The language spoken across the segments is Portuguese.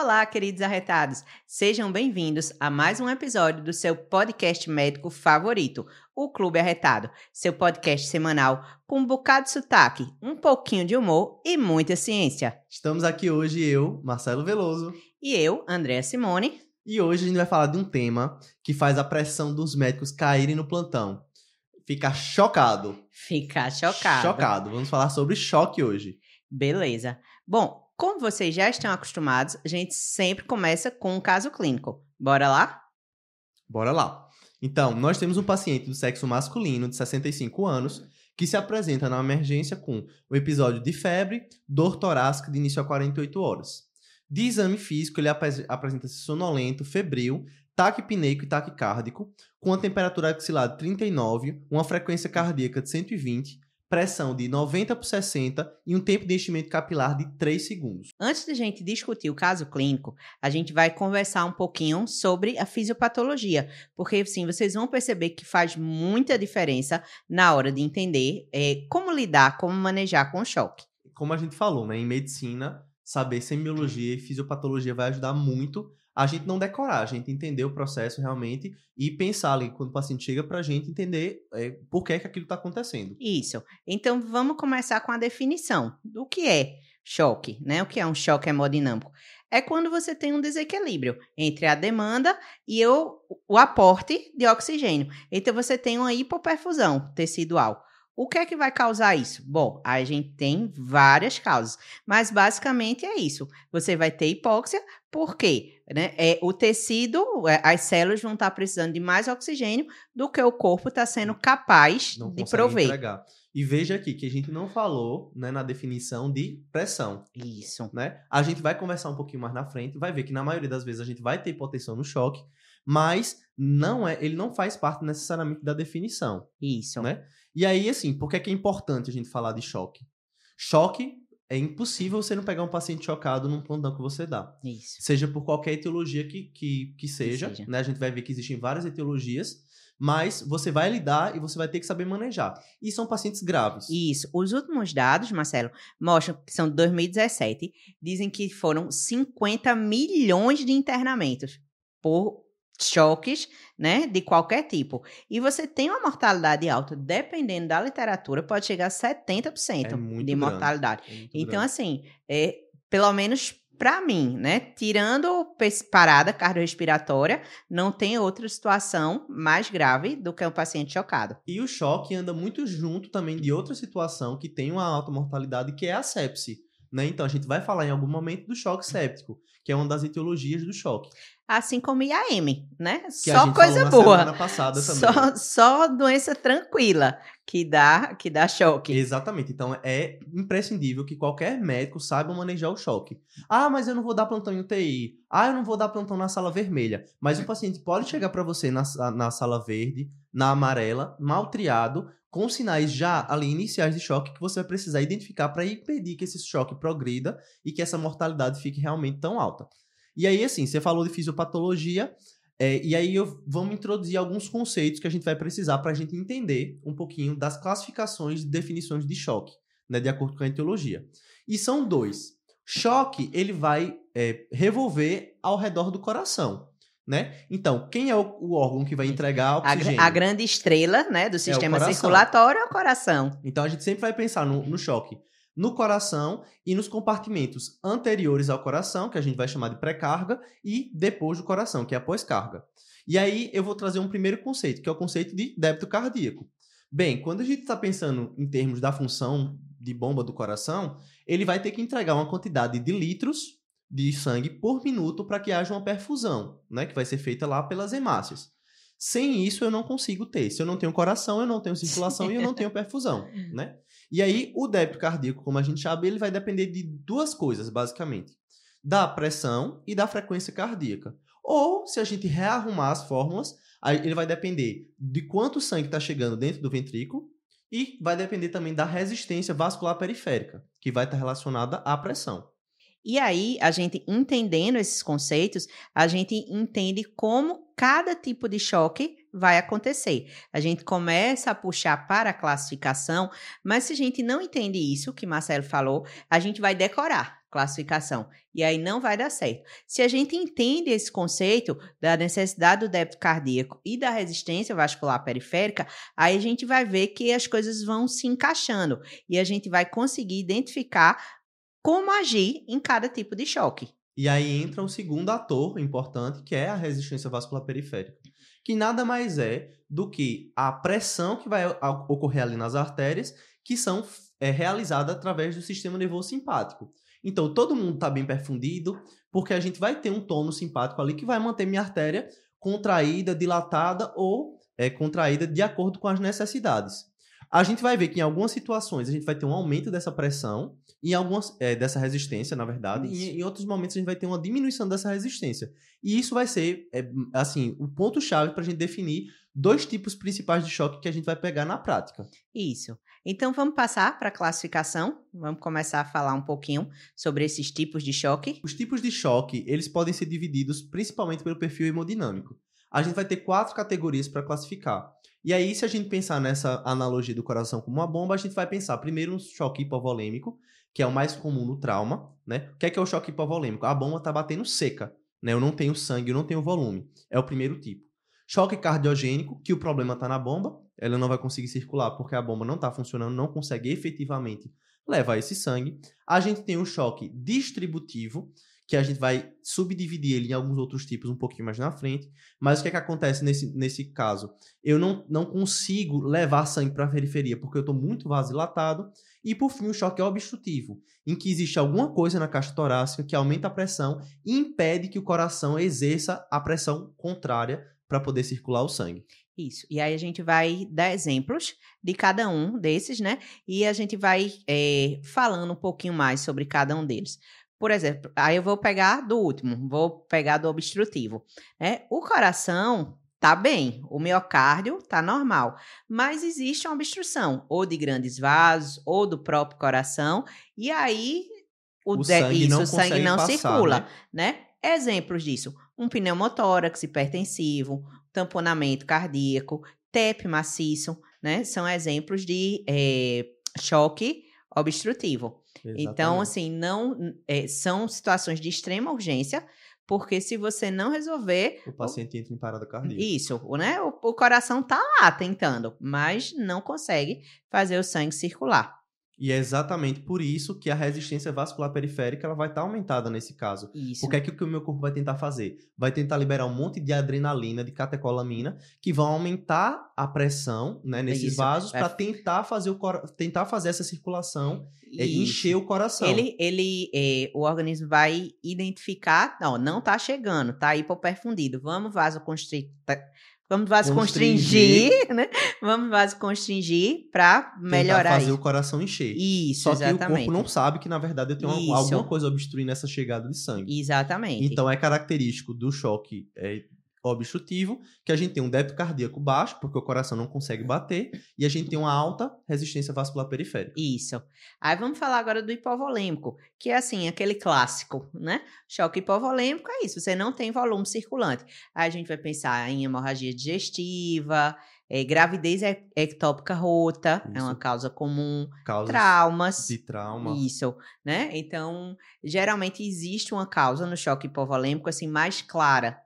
Olá, queridos arretados. Sejam bem-vindos a mais um episódio do seu podcast médico favorito, o Clube Arretado, seu podcast semanal com um bocado de sotaque, um pouquinho de humor e muita ciência. Estamos aqui hoje eu, Marcelo Veloso, E eu, Andréa Simone. e hoje a gente vai falar de um tema que faz a pressão dos médicos caírem no plantão. Ficar chocado. Ficar chocado. Chocado. Vamos falar sobre choque hoje. Beleza. Bom, como vocês já estão acostumados, a gente sempre começa com um caso clínico. Bora lá? Bora lá. Então, nós temos um paciente do sexo masculino de 65 anos que se apresenta na emergência com o episódio de febre, dor torácica de início a 48 horas. De exame físico, ele apres- apresenta-se sonolento, febril, taquipneico e taquicárdico, com a temperatura axilar de 39, uma frequência cardíaca de 120, pressão de 90 por 60 e um tempo de enchimento capilar de 3 segundos. Antes de a gente discutir o caso clínico, a gente vai conversar um pouquinho sobre a fisiopatologia, porque assim vocês vão perceber que faz muita diferença na hora de entender eh, como lidar, como manejar com o choque. como a gente falou, né, em medicina, saber semiologia e fisiopatologia vai ajudar muito a gente não decorar, a gente entender o processo realmente e pensar ali quando o paciente chega pra gente entender é, por que, é que aquilo tá acontecendo. Isso. Então vamos começar com a definição do que é choque, né? O que é um choque hemodinâmico? É quando você tem um desequilíbrio entre a demanda e o, o aporte de oxigênio. Então você tem uma hipoperfusão tecidual. O que é que vai causar isso? Bom, a gente tem várias causas, mas basicamente é isso. Você vai ter hipóxia, porque né, é, o tecido, é, as células vão estar precisando de mais oxigênio do que o corpo está sendo capaz Não de prover. entregar. E veja aqui que a gente não falou né, na definição de pressão. Isso. Né? A gente vai conversar um pouquinho mais na frente, vai ver que na maioria das vezes a gente vai ter hipotensão no choque, mas não é, ele não faz parte necessariamente da definição. Isso. Né? E aí, assim, por que é, que é importante a gente falar de choque? Choque é impossível você não pegar um paciente chocado num plantão que você dá. Isso. Seja por qualquer etiologia que, que, que seja, seja. né? A gente vai ver que existem várias etiologias, mas você vai lidar e você vai ter que saber manejar. E são pacientes graves. Isso. Os últimos dados, Marcelo, mostram que são de 2017, dizem que foram 50 milhões de internamentos por choques, né, de qualquer tipo. E você tem uma mortalidade alta, dependendo da literatura, pode chegar a 70% É de grande. mortalidade. É muito Então, grande. assim, é, pelo menos para mim, né? Tirando parada cardiorrespiratória, não tem outra situação mais grave do que um paciente chocado. E o choque anda muito junto também de outra situação que tem uma alta mortalidade, que é a sepse. Né? Então, a gente vai falar em algum momento do choque séptico, que é uma das etiologias do choque. Assim como IAM, né? Que a Só coisa boa. Só, só doença tranquila que dá, que dá choque. Exatamente. Então é imprescindível que qualquer médico saiba manejar o choque. Ah, mas eu não vou dar plantão em UTI. Ah, eu não vou dar plantão na sala vermelha. Mas o paciente pode chegar para você na, na sala verde, na amarela, mal triado, com sinais já ali iniciais de choque que você vai precisar identificar para impedir que esse choque progrida e que essa mortalidade fique realmente tão alta. E aí, assim, você falou de fisiopatologia. É, e aí eu, vamos introduzir alguns conceitos que a gente vai precisar para a gente entender um pouquinho das classificações e definições de choque, né, de acordo com a etiologia. E são dois. Choque, ele vai é, revolver ao redor do coração, né? Então, quem é o, o órgão que vai entregar A, oxigênio? a grande estrela, né, do sistema coração. circulatório é o coração. Então a gente sempre vai pensar no, no choque no coração e nos compartimentos anteriores ao coração, que a gente vai chamar de pré-carga, e depois do coração, que é a pós-carga. E aí eu vou trazer um primeiro conceito, que é o conceito de débito cardíaco. Bem, quando a gente está pensando em termos da função de bomba do coração, ele vai ter que entregar uma quantidade de litros de sangue por minuto para que haja uma perfusão, né, que vai ser feita lá pelas hemácias. Sem isso eu não consigo ter. Se eu não tenho coração, eu não tenho circulação e eu não tenho perfusão, né? E aí o débito cardíaco, como a gente sabe, ele vai depender de duas coisas, basicamente. Da pressão e da frequência cardíaca. Ou, se a gente rearrumar as fórmulas, ele vai depender de quanto sangue está chegando dentro do ventrículo e vai depender também da resistência vascular periférica, que vai estar relacionada à pressão. E aí, a gente entendendo esses conceitos, a gente entende como cada tipo de choque vai acontecer? A gente começa a puxar para a classificação, mas se a gente não entende isso que Marcelo falou, a gente vai decorar classificação. E aí não vai dar certo. Se a gente entende esse conceito da necessidade do débito cardíaco e da resistência vascular periférica, aí a gente vai ver que as coisas vão se encaixando e a gente vai conseguir identificar como agir em cada tipo de choque. E aí entra um segundo ator importante, que é a resistência vascular periférica, que nada mais é do que a pressão que vai ocorrer ali nas artérias, que são é, realizadas através do sistema nervoso simpático. Então, todo mundo está bem perfundido, porque a gente vai ter um tônus simpático ali que vai manter minha artéria contraída, dilatada ou é, contraída de acordo com as necessidades. A gente vai ver que em algumas situações a gente vai ter um aumento dessa pressão, em algumas é, dessa resistência, na verdade, e em outros momentos a gente vai ter uma diminuição dessa resistência. E isso vai ser, é, assim, o ponto-chave para a gente definir dois tipos principais de choque que a gente vai pegar na prática. Isso. Então vamos passar para a classificação. Vamos começar a falar um pouquinho sobre esses tipos de choque. Os tipos de choque, eles podem ser divididos principalmente pelo perfil hemodinâmico. A gente vai ter quatro categorias para classificar. E aí, se a gente pensar nessa analogia do coração como uma bomba, a gente vai pensar primeiro no choque hipovolêmico, que é o mais comum no trauma, né? O que é, que é o choque hipovolêmico? A bomba está batendo seca, né? Eu não tenho sangue, eu não tenho volume. É o primeiro tipo. Choque cardiogênico, que o problema está na bomba, ela não vai conseguir circular porque a bomba não está funcionando, não consegue efetivamente levar esse sangue. A gente tem o choque distributivo, que a gente vai subdividir ele em alguns outros tipos um pouquinho mais na frente. Mas o que é que acontece nesse, nesse caso? Eu não, não consigo levar sangue para a periferia porque eu estou muito vasodilatado. E por fim, o choque obstrutivo, em que existe alguma coisa na caixa torácica que aumenta a pressão e impede que o coração exerça a pressão contrária para poder circular o sangue. Isso. E aí a gente vai dar exemplos de cada um desses, né? E a gente vai é, falando um pouquinho mais sobre cada um deles. Por exemplo, aí eu vou pegar do último, vou pegar do obstrutivo. Né? O coração tá bem, o miocárdio tá normal, mas existe uma obstrução, ou de grandes vasos, ou do próprio coração, e aí o, o sangue isso, não, o sangue não passar, circula, né? né? Exemplos disso: um pneumotórax hipertensivo, tamponamento cardíaco, TEP maciço, né? São exemplos de é, choque obstrutivo. Então, Exatamente. Então, assim, não é, são situações de extrema urgência, porque se você não resolver. O paciente entra em parada cardíaca. Isso, né? O, o coração tá lá tentando, mas não consegue fazer o sangue circular. E é exatamente por isso que a resistência vascular periférica ela vai estar tá aumentada nesse caso. Isso. Porque é que o que o meu corpo vai tentar fazer? Vai tentar liberar um monte de adrenalina, de catecolamina, que vão aumentar a pressão né, nesses isso. vasos para tentar fazer o tentar fazer essa circulação e encher o coração. Ele, ele é, o organismo vai identificar, não, não tá chegando, tá hipoperfundido. Vamos vasoconstrictor Vamos vasoconstringir, né? Vamos vasoconstringir para melhorar fazer isso. o coração encher. Isso, Só exatamente. que o corpo não sabe que, na verdade, eu tenho isso. alguma coisa obstruindo essa chegada de sangue. Exatamente. Então, é característico do choque é, obstrutivo, que a gente tem um débito cardíaco baixo, porque o coração não consegue bater, e a gente tem uma alta resistência vascular periférica. Isso. Aí vamos falar agora do hipovolêmico, que é assim, aquele clássico, né? Choque hipovolêmico é isso, você não tem volume circulante. Aí a gente vai pensar em hemorragia digestiva, é, gravidez ectópica rota, isso. é uma causa comum. Causas traumas. De trauma. Isso, né? Então, geralmente existe uma causa no choque hipovolêmico, assim, mais clara,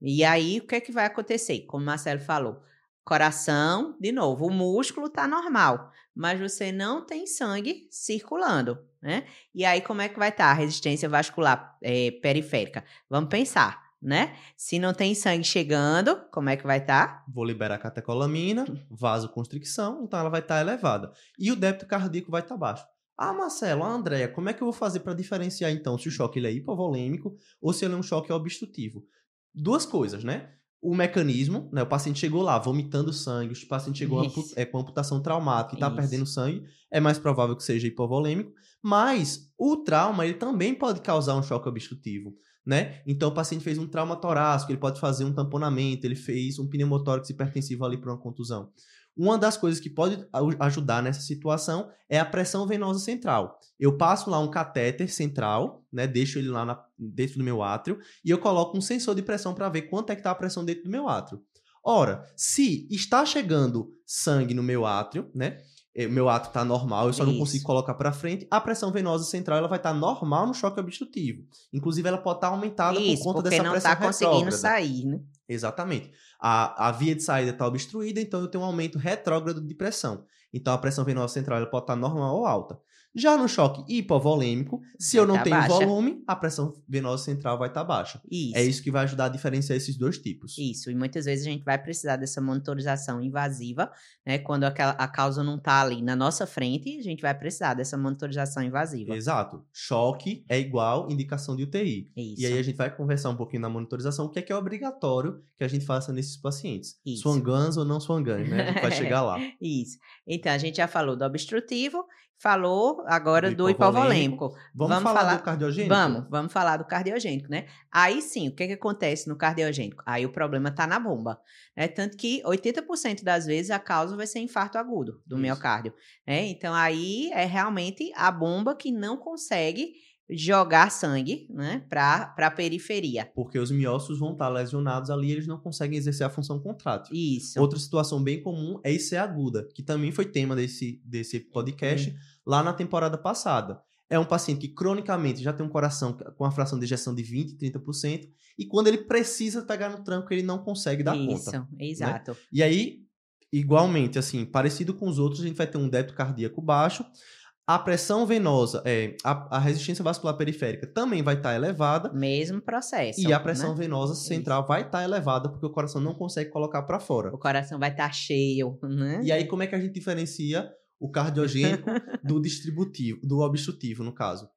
e aí, o que é que vai acontecer? Como o Marcelo falou, coração, de novo, o músculo está normal, mas você não tem sangue circulando, né? E aí, como é que vai estar tá a resistência vascular é, periférica? Vamos pensar, né? Se não tem sangue chegando, como é que vai estar? Tá? Vou liberar catecolamina, vasoconstricção, então ela vai estar tá elevada. E o débito cardíaco vai estar tá baixo. Ah, Marcelo, a Andréia, como é que eu vou fazer para diferenciar então se o choque ele é hipovolêmico ou se ele é um choque obstrutivo? Duas coisas, né? O mecanismo, né? O paciente chegou lá vomitando sangue, o paciente chegou é, com amputação traumática e está perdendo sangue, é mais provável que seja hipovolêmico. Mas o trauma, ele também pode causar um choque obstrutivo, né? Então o paciente fez um trauma torácico, ele pode fazer um tamponamento, ele fez um pneumotórax hipertensivo ali para uma contusão. Uma das coisas que pode ajudar nessa situação é a pressão venosa central. Eu passo lá um catéter central, né, deixo ele lá na, dentro do meu átrio e eu coloco um sensor de pressão para ver quanto é que está a pressão dentro do meu átrio. Ora, se está chegando sangue no meu átrio, né? eh, Meu átrio está normal, eu só não Isso. consigo colocar para frente. A pressão venosa central ela vai estar normal no choque obstrutivo. Inclusive, ela pode estar aumentada Isso, por conta porque dessa não pressão está conseguindo sair, né? Exatamente. A, a via de saída está obstruída, então eu tenho um aumento retrógrado de pressão. Então a pressão venosa central ela pode estar normal ou alta. Já no choque hipovolêmico, se eu não tá tenho baixa. volume, a pressão venosa central vai estar baixa. Isso. É isso que vai ajudar a diferenciar esses dois tipos. Isso, e muitas vezes a gente vai precisar dessa monitorização invasiva, né? Quando aquela, a causa não está ali na nossa frente, a gente vai precisar dessa monitorização invasiva. Exato. Choque é igual indicação de UTI. Isso. E aí a gente vai conversar um pouquinho na monitorização, o que é que é obrigatório que a gente faça nesses pacientes. Isso. Swangans ou não swangans, né? A gente vai chegar lá. Isso. Então, a gente já falou do obstrutivo, falou agora Do do hipovolêmico. hipovolêmico. Vamos, Vamos falar, falar- do cardiogênico? Vamos, vamos falar do cardiogênico, né? Aí sim, o que, que acontece no cardiogênico? Aí o problema tá na bomba, né? Tanto que 80% das vezes a causa vai ser infarto agudo do Isso. miocárdio, né? Então aí é realmente a bomba que não consegue jogar sangue, né, para a periferia. Porque os miócitos vão estar lesionados ali e eles não conseguem exercer a função contrátil. Isso. Outra situação bem comum é IC aguda, que também foi tema desse, desse podcast lá na temporada passada. É um paciente que cronicamente já tem um coração com a fração de ejeção de 20%, 30%, e quando ele precisa pegar no tranco, ele não consegue dar Isso, conta. exato. E aí, igualmente, assim, parecido com os outros, a gente vai ter um débito cardíaco baixo, a pressão venosa, é, a, a resistência vascular periférica também vai estar elevada, Mesmo processo. e a pressão né? venosa central vai estar elevada, porque o coração não consegue colocar para fora. O coração vai estar cheio, né? E aí, como é que a gente diferencia o cardiogênico do distributivo, do obstrutivo, no caso?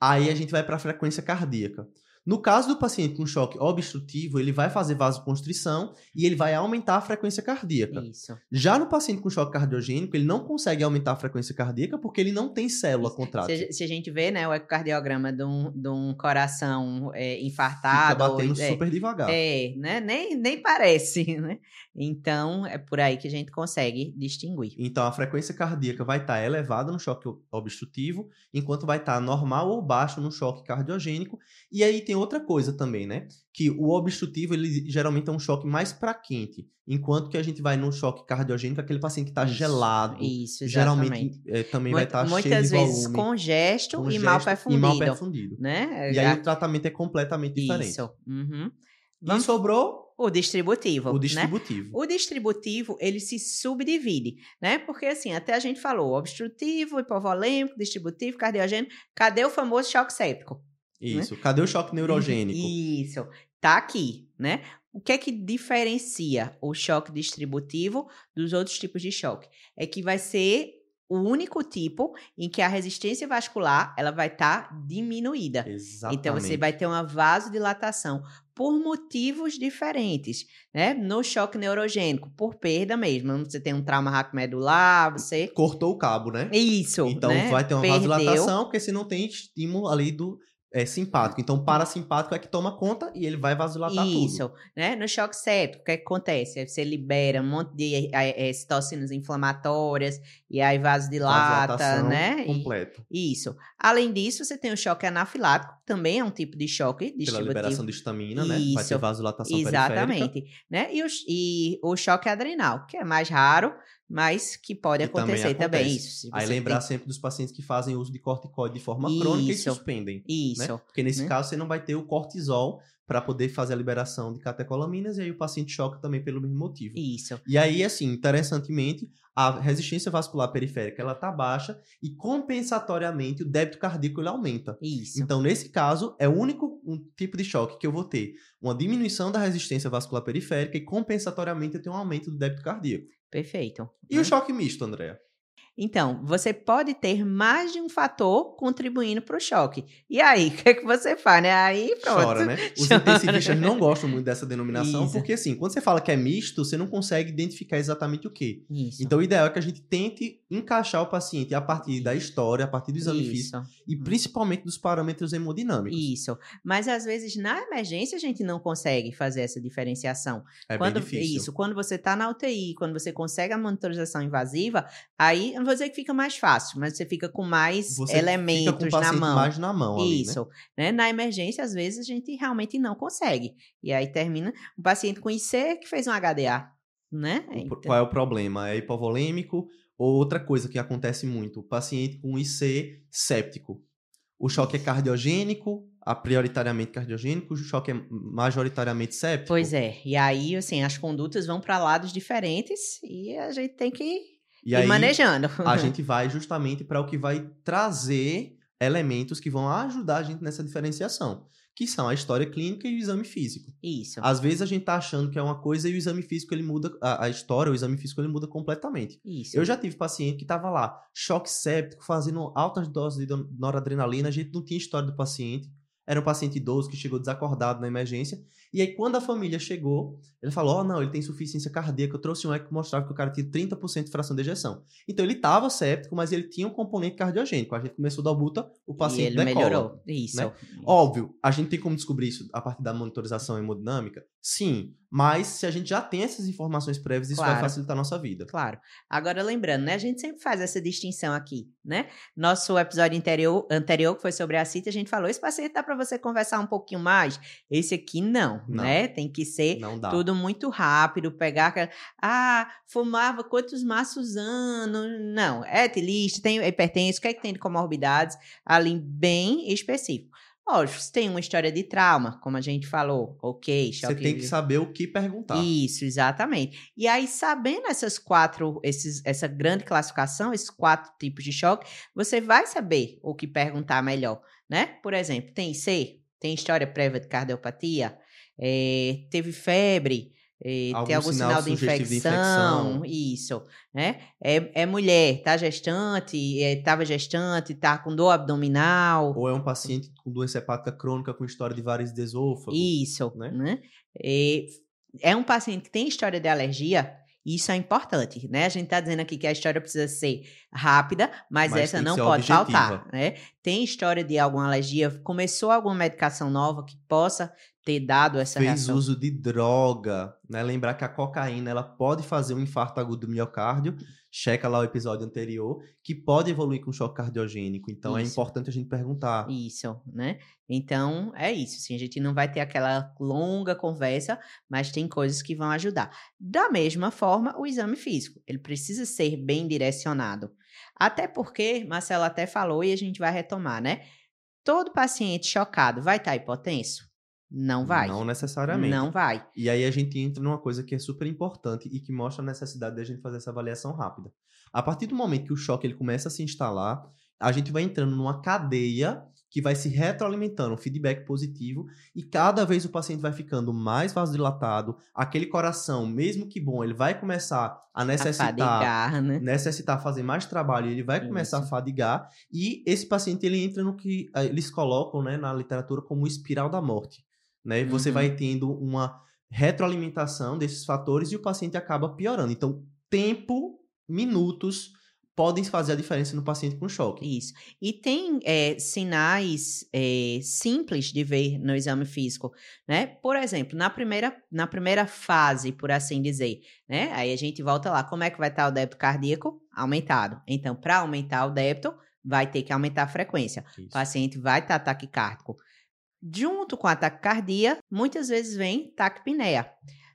Aí a gente vai para a frequência cardíaca. No caso do paciente com choque obstrutivo, ele vai fazer vasoconstrição e ele vai aumentar a frequência cardíaca. Isso. Já no paciente com choque cardiogênico, ele não consegue aumentar a frequência cardíaca porque ele não tem célula Se, contrátil. a- se a gente vê, né, o ecocardiograma de um, de um coração é, Fica infartado. batendo é, super devagar. É, né? Nem, nem parece, né? Então, é por aí que a gente consegue distinguir. Então, a frequência cardíaca vai estar elevada no choque obstrutivo, enquanto vai estar normal ou baixo no choque cardiogênico. E aí tem outra coisa também, né? Que o obstrutivo, ele geralmente é um choque mais para quente, enquanto que a gente vai no choque cardiogênico, aquele paciente que está Isso, gelado, Isso, exatamente. geralmente é, também vai estar cheio muitas de vezes volume, congesto, com e mal perfundido. E mal perfundido. Né? E aí o tratamento é completamente diferente. Isso. Uhum. E Vamos- sobrou O distributivo. o né? distributivo. O distributivo, ele se subdivide, né? Porque assim, até a gente falou, obstrutivo, hipovolêmico, distributivo, cardiogênico. Cadê o famoso choque séptico? Isso. Cadê o choque neurogênico? Isso. Tá aqui, né? O que é que diferencia o choque distributivo dos outros tipos de choque? É que vai ser o único tipo em que a resistência vascular ela vai estar diminuída. Exatamente. Então você vai ter uma vasodilatação por motivos diferentes, né? No choque neurogênico, por perda mesmo. Você tem um trauma raquimedular, você Cortou o cabo, né? isso, Então né? vai ter uma Perdeu. vasodilatação, porque se não tem estímulo ali do é, simpático. Então, parasimpático é que toma conta e ele vai vasodilatar Isso, tudo. né? No choque séptico, o que, é que acontece? Você libera um monte de eh, eh, citocinas inflamatórias e aí vasodilata, né? E- Completa. isso. Além disso, você tem o choque anafilático, que também é um tipo de choque Pela distributivo. liberação de histamina, né? Vai ter Isso. vasodilatação periférica. Exatamente, né? E o, e o choque adrenal, que é mais raro, mas que pode também acontecer também, acontece. isso. se Aí lembrar tem- sempre dos pacientes que fazem uso de corticoide de forma crônica e Isso. suspendem. Isso. né? Porque nesse né? caso você não vai ter o cortisol para poder fazer a liberação de catecolaminas e aí o paciente choca também pelo mesmo motivo. Isso. E aí, assim, interessantemente, a resistência vascular periférica ela tá baixa e compensatoriamente o débito cardíaco ele aumenta. Isso. Então, nesse caso, é o único um tipo de choque que eu vou ter uma diminuição da resistência vascular periférica e compensatoriamente eu tenho um aumento do débito cardíaco. Perfeito. E né? o choque misto, Andréa? Então, você pode ter mais de um fator contribuindo para o choque. E aí, o que, é que você faz, né? Aí, pronto. Chora, né? Os Chora. intensivistas não gostam muito dessa denominação, Isso. porque assim, quando você fala que é misto, você não consegue identificar exatamente o que. Então, o ideal é que a gente tente encaixar o paciente a partir da história, a partir do exame físico Isso. e principalmente dos parâmetros hemodinâmicos. Isso. Mas às vezes na emergência a gente não consegue fazer essa diferenciação. É quando, bem difícil. Isso, quando você está na UTI, quando você consegue a monitorização invasiva, aí vou dizer que fica mais fácil, mas você fica com mais Você fica com o elementos na mão. mais na mão ali, né? Isso, né? Na emergência, às vezes, a gente realmente não consegue. E aí termina um paciente com IC que fez um HDA, né? O Então, Qual é o problema? É hipovolêmico ou outra coisa que acontece muito, o paciente com IC séptico. O choque é cardiogênico, a prioritariamente cardiogênico, o choque é majoritariamente séptico. Pois é. E aí, assim, as condutas vão para lados diferentes e a gente tem que E ir aí manejando. a gente vai justamente para o que vai trazer elementos que vão ajudar a gente nessa diferenciação, que são a história clínica e o exame físico. Isso. Às vezes a gente tá achando que é uma coisa e o exame físico ele muda, a, a história, o exame físico ele muda completamente. Isso. Eu já tive paciente que tava lá, choque séptico, fazendo altas doses de noradrenalina, a gente não tinha história do paciente. Era um paciente idoso que chegou desacordado na emergência. E aí, quando a família chegou, ele falou: Ó, não, ele tem insuficiência cardíaca. Eu trouxe um eco que mostrava que o cara tinha 30% de fração de ejeção. Então, ele estava séptico, mas ele tinha um componente cardiogênico. A gente começou da buta, o e paciente ele decola. melhorou. Isso. né? Óbvio, a gente tem como descobrir isso a partir da monitorização hemodinâmica? Sim, mas se a gente já tem essas informações prévias, isso vai Claro. facilitar a nossa vida. Claro. Agora, lembrando, né? A gente sempre faz essa distinção aqui, né? Nosso episódio anterior, anterior que foi sobre a CIT, a gente falou: esse paciente dá para você conversar um pouquinho mais? Esse aqui não, Não. né? Tem que ser tudo muito rápido, pegar. aquela- Ah, fumava quantos maços anos? Não, é etilista, tem hipertenso, o que é que tem de comorbidades? Ali, bem específico. Lógico, se tem uma história de trauma, como a gente falou, ok, Você tem que saber o que perguntar. isso, exatamente. E aí, sabendo essas quatro, esses, essa grande classificação, esses quatro tipos de choque, você vai saber o que perguntar melhor, né? Por exemplo, tem IC, tem história prévia de cardiopatia, eh, teve febre, eh, Algum tem algum sinal sinal de sugestivo de infecção, isso, né? É, é mulher, tá gestante, é, tava gestante, tá com dor abdominal, Ou é um paciente com doença hepática crônica com história de de esôfago. Isso, né? né? E é um paciente que tem história de alergia, isso é importante, né? A gente está dizendo aqui que a história precisa ser rápida, mas, Mas essa não pode objetiva. faltar, né? Tem história de alguma alergia, começou alguma medicação nova que possa ter dado essa Fez reação. uso de droga, né? Lembrar que a cocaína ela pode fazer um infarto agudo do miocárdio. Checa lá o episódio anterior, que pode evoluir com choque cardiogênico. Então é Isso. importante a gente perguntar. Isso, né? Então, é isso. Assim, a gente não vai ter aquela longa conversa, mas tem coisas que vão ajudar. Da mesma forma, o exame físico. Ele precisa ser bem direcionado. Até porque, Marcelo até falou e a gente vai retomar, né? Todo paciente chocado vai estar hipotenso? Não vai. Não necessariamente. Não vai. E aí a gente entra numa coisa que é super importante e que mostra a necessidade da gente fazer essa avaliação rápida. A partir do momento que o choque ele começa a se instalar, a gente vai entrando numa cadeia que vai se retroalimentando, um feedback positivo, e cada vez o paciente vai ficando mais vasodilatado, aquele coração, mesmo que bom, ele vai começar a A necessitar fadigar, né? necessitar fazer mais trabalho, ele vai começar a Isso. fadigar e esse paciente ele entra no que eh, eles colocam, né, na literatura como espiral da morte, né? Você Uhum. vai tendo uma retroalimentação desses fatores e o paciente acaba piorando. Então, tempo, minutos podem fazer a diferença no paciente com choque. Isso. E tem é, sinais é, simples de ver no exame físico, né? Por exemplo, na primeira, na primeira fase, por assim dizer, né? Aí a gente volta lá, como é que vai estar o débito cardíaco? Aumentado. Então, para aumentar o débito, vai ter que aumentar a frequência. O Isso. paciente vai estar taquicárdico. Junto com a taquicardia, muitas vezes vem taquipneia.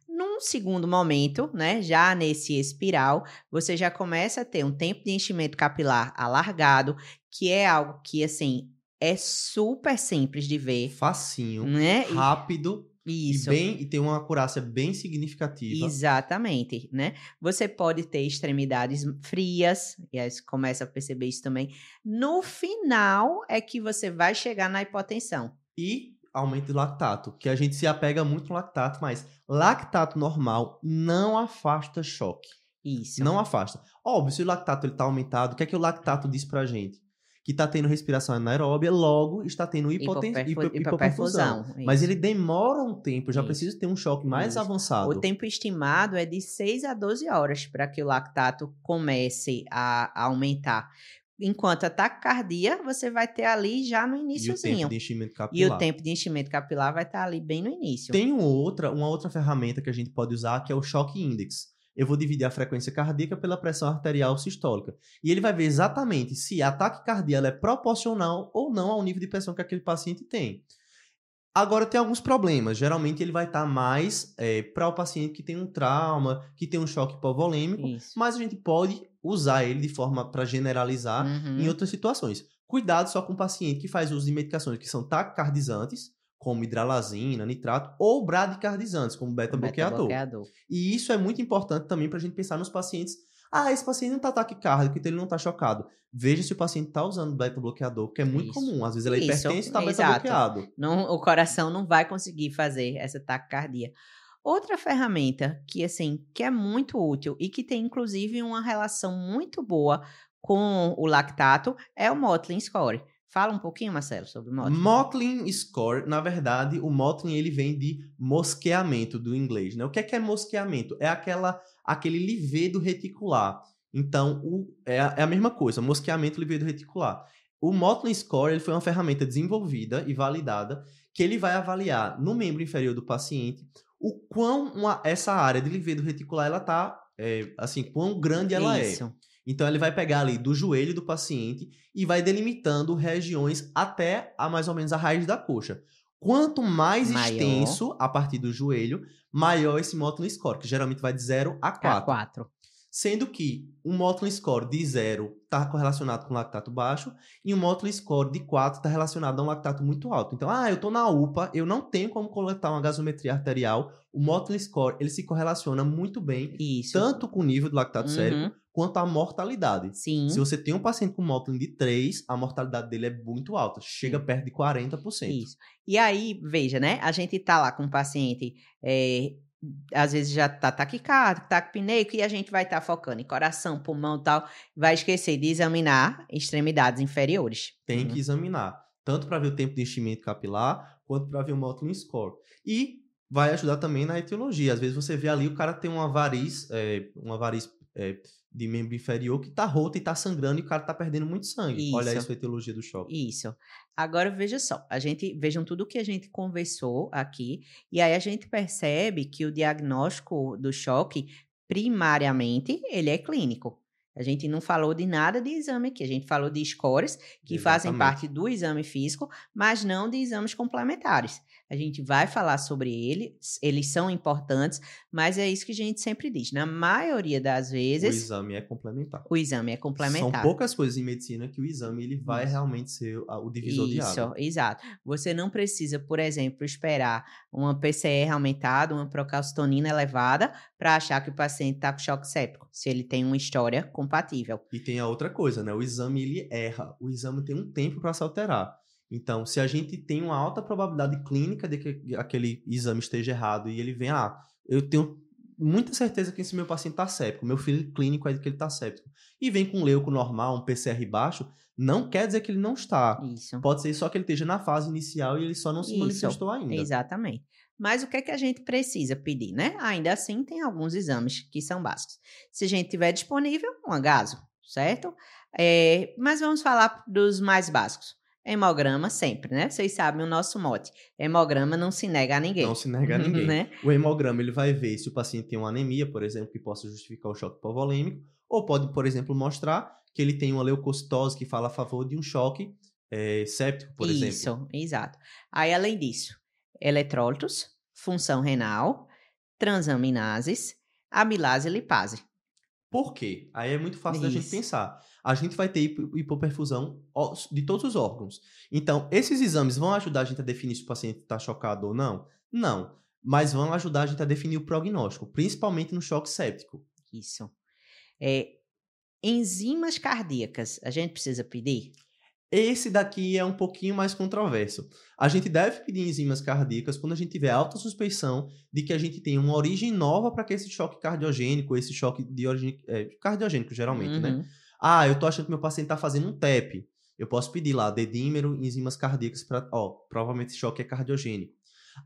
Num segundo momento, né, já nesse espiral, você já começa a ter um tempo de enchimento capilar alargado, que é algo que, assim, é super simples de ver, Facinho, né? Rápido Isso. e bem e tem uma acurácia bem significativa. Exatamente, né? Você pode ter extremidades frias, e aí você começa a perceber isso também. No final é que você vai chegar na hipotensão. E aumento de lactato, que a gente se apega muito no lactato, mas lactato normal não afasta choque. Isso. Não afasta. Óbvio, se o lactato ele tá aumentado, o que é que o lactato diz pra gente? Que tá tendo respiração anaeróbia, logo está tendo hipoten... Hipoperfu- hipo- hipoperfusão. hipoperfusão. Mas ele demora um tempo, já Isso. preciso ter um choque mais Isso. avançado. O tempo estimado é de 6 a 12 horas para que o lactato comece a, a aumentar. Enquanto a taquicardia, você vai ter ali já no e o tempo de enchimento E capilar. o tempo de enchimento capilar vai estar ali bem no início. Tem um outra, uma outra ferramenta que a gente pode usar, que é o choque index. eu vou dividir a frequência cardíaca pela pressão arterial sistólica. E ele vai ver exatamente se a taquicardia é proporcional ou não ao nível de pressão que aquele paciente tem. Agora, tem alguns problemas. Geralmente, ele vai estar mais é, para o paciente que tem um trauma, que tem um choque hipovolêmico, Isso. mas a gente pode usar ele de forma para generalizar Uhum. em outras situações. Cuidado só com o paciente que faz uso de medicações que são taquicardizantes, como hidralazina, nitrato, ou bradicardizantes, como beta-bloqueador. Beta-bloqueador. E isso é muito importante também para a gente pensar nos pacientes. Ah, esse paciente não está taquicárdico, então ele não está chocado. Veja se o paciente está usando beta-bloqueador, que é muito Isso. comum. Às vezes ele é hipertenso e está beta-bloqueado. Não, o coração não vai conseguir fazer essa taquicardia. Outra ferramenta que assim que é muito útil e que tem inclusive uma relação muito boa com o lactato é o Motley Score. Fala um pouquinho, Marcelo, sobre o Motley. Motley Score, na verdade, o Motley ele vem de mosqueamento do inglês, né? O que é que é mosqueamento? É aquela aquele livedo reticular. Então, o, é, a, é a mesma coisa, mosqueamento livedo reticular. O Motley Score ele foi uma ferramenta desenvolvida e validada que ele vai avaliar no membro inferior do paciente o quão uma- essa área de livedo reticular ela tá, é, assim, quão grande ela é. Isso. Então ele vai pegar ali do joelho do paciente e vai delimitando regiões até a mais ou menos a raiz da coxa. Quanto mais Maior. extenso a partir do joelho, maior esse Motley Score, que geralmente vai de 0 a 4. K4. Sendo que um Motley Score de 0 está correlacionado com lactato baixo e um Motley Score de 4 está relacionado a um lactato muito alto. Então, ah, eu estou na UPA, eu não tenho como coletar uma gasometria arterial. O Motley Score, ele se correlaciona muito bem, Isso. tanto com o nível de lactato Uhum. sérico, quanto a mortalidade. Sim. Se você tem um paciente com Motley de 3, a mortalidade dele é muito alta, chega Sim. perto de 40%. Isso. E aí, veja, né? A gente tá lá com um paciente, é, às vezes já tá taquicárdico, taquipneico, e a gente vai estar focando em coração, pulmão e tal, vai esquecer de examinar extremidades inferiores. Tem Uhum. que examinar, tanto para ver o tempo de enchimento capilar, quanto para ver o Motley Score. E vai ajudar também na etiologia. Às vezes você vê ali o cara tem uma variz, é, uma variz é, de membro inferior que tá rota e tá sangrando e o cara tá perdendo muito sangue. Olha aí Isso. a etiologia do choque. Isso. Agora veja só, a gente vejam tudo que a gente conversou aqui e aí a gente percebe que o diagnóstico do choque primariamente ele é clínico. A gente não falou de nada de exame aqui, a gente falou de scores que fazem Exatamente. parte do exame físico, mas não de exames complementares. A gente vai falar sobre eles, eles são importantes, mas é isso que a gente sempre diz. Na maioria das O vezes, exame é complementar. o exame é complementar. São poucas coisas em medicina que o exame ele vai Isso. realmente ser o divisor de Isso, água. exato. Você não precisa, por exemplo, esperar uma PCR aumentada, uma procalcitonina elevada, para achar que o paciente está com choque séptico, se ele tem uma história compatível. E tem a outra coisa, né? O exame ele erra. O exame tem um tempo para se alterar. Então, se a gente tem uma alta probabilidade clínica de que aquele exame esteja errado e ele vem, ah, eu tenho muita certeza que esse meu paciente está séptico, meu filho clínico é de que ele está séptico, e vem com um leuco normal, um PCR baixo, não quer dizer que ele não está. Isso. Pode ser só que ele esteja na fase inicial e ele só não se Isso, manifestou ainda. Exatamente. Mas o que é que a gente precisa pedir, né? Ainda assim, tem alguns exames que são básicos. Se a gente tiver disponível, um agaso, certo? É, mas vamos falar dos mais básicos. Hemograma sempre, né? Vocês sabem o nosso mote. Hemograma não se nega a ninguém. Não se nega a ninguém. né? O hemograma ele vai ver se o paciente tem uma anemia, por exemplo, que possa justificar o choque hipovolêmico, ou pode, por exemplo, mostrar que ele tem uma leucocitose que fala a favor de um choque eh, séptico, por Isso, exemplo. exato. Aí, além disso, eletrólitos, função renal, transaminases, amilase e lipase. Por quê? Aí é muito fácil da gente Isso. pensar. A gente vai ter hipo- hipoperfusão de todos os órgãos. Então, esses exames vão ajudar a gente a definir se o paciente está chocado ou não? Não. Mas vão ajudar a gente a definir o prognóstico, principalmente no choque séptico. Isso. É, enzimas cardíacas, a gente precisa pedir? Esse daqui é um pouquinho mais controverso. A gente deve pedir enzimas cardíacas quando a gente tiver alta suspeição de que a gente tem uma origem nova para que esse choque cardiogênico, esse choque de origem é, cardiogênico, geralmente, né? Uhum. Ah, eu tô achando que meu paciente tá fazendo um TEP. Eu posso pedir lá dedímero, enzimas cardíacas para, ó, provavelmente esse choque é cardiogênico.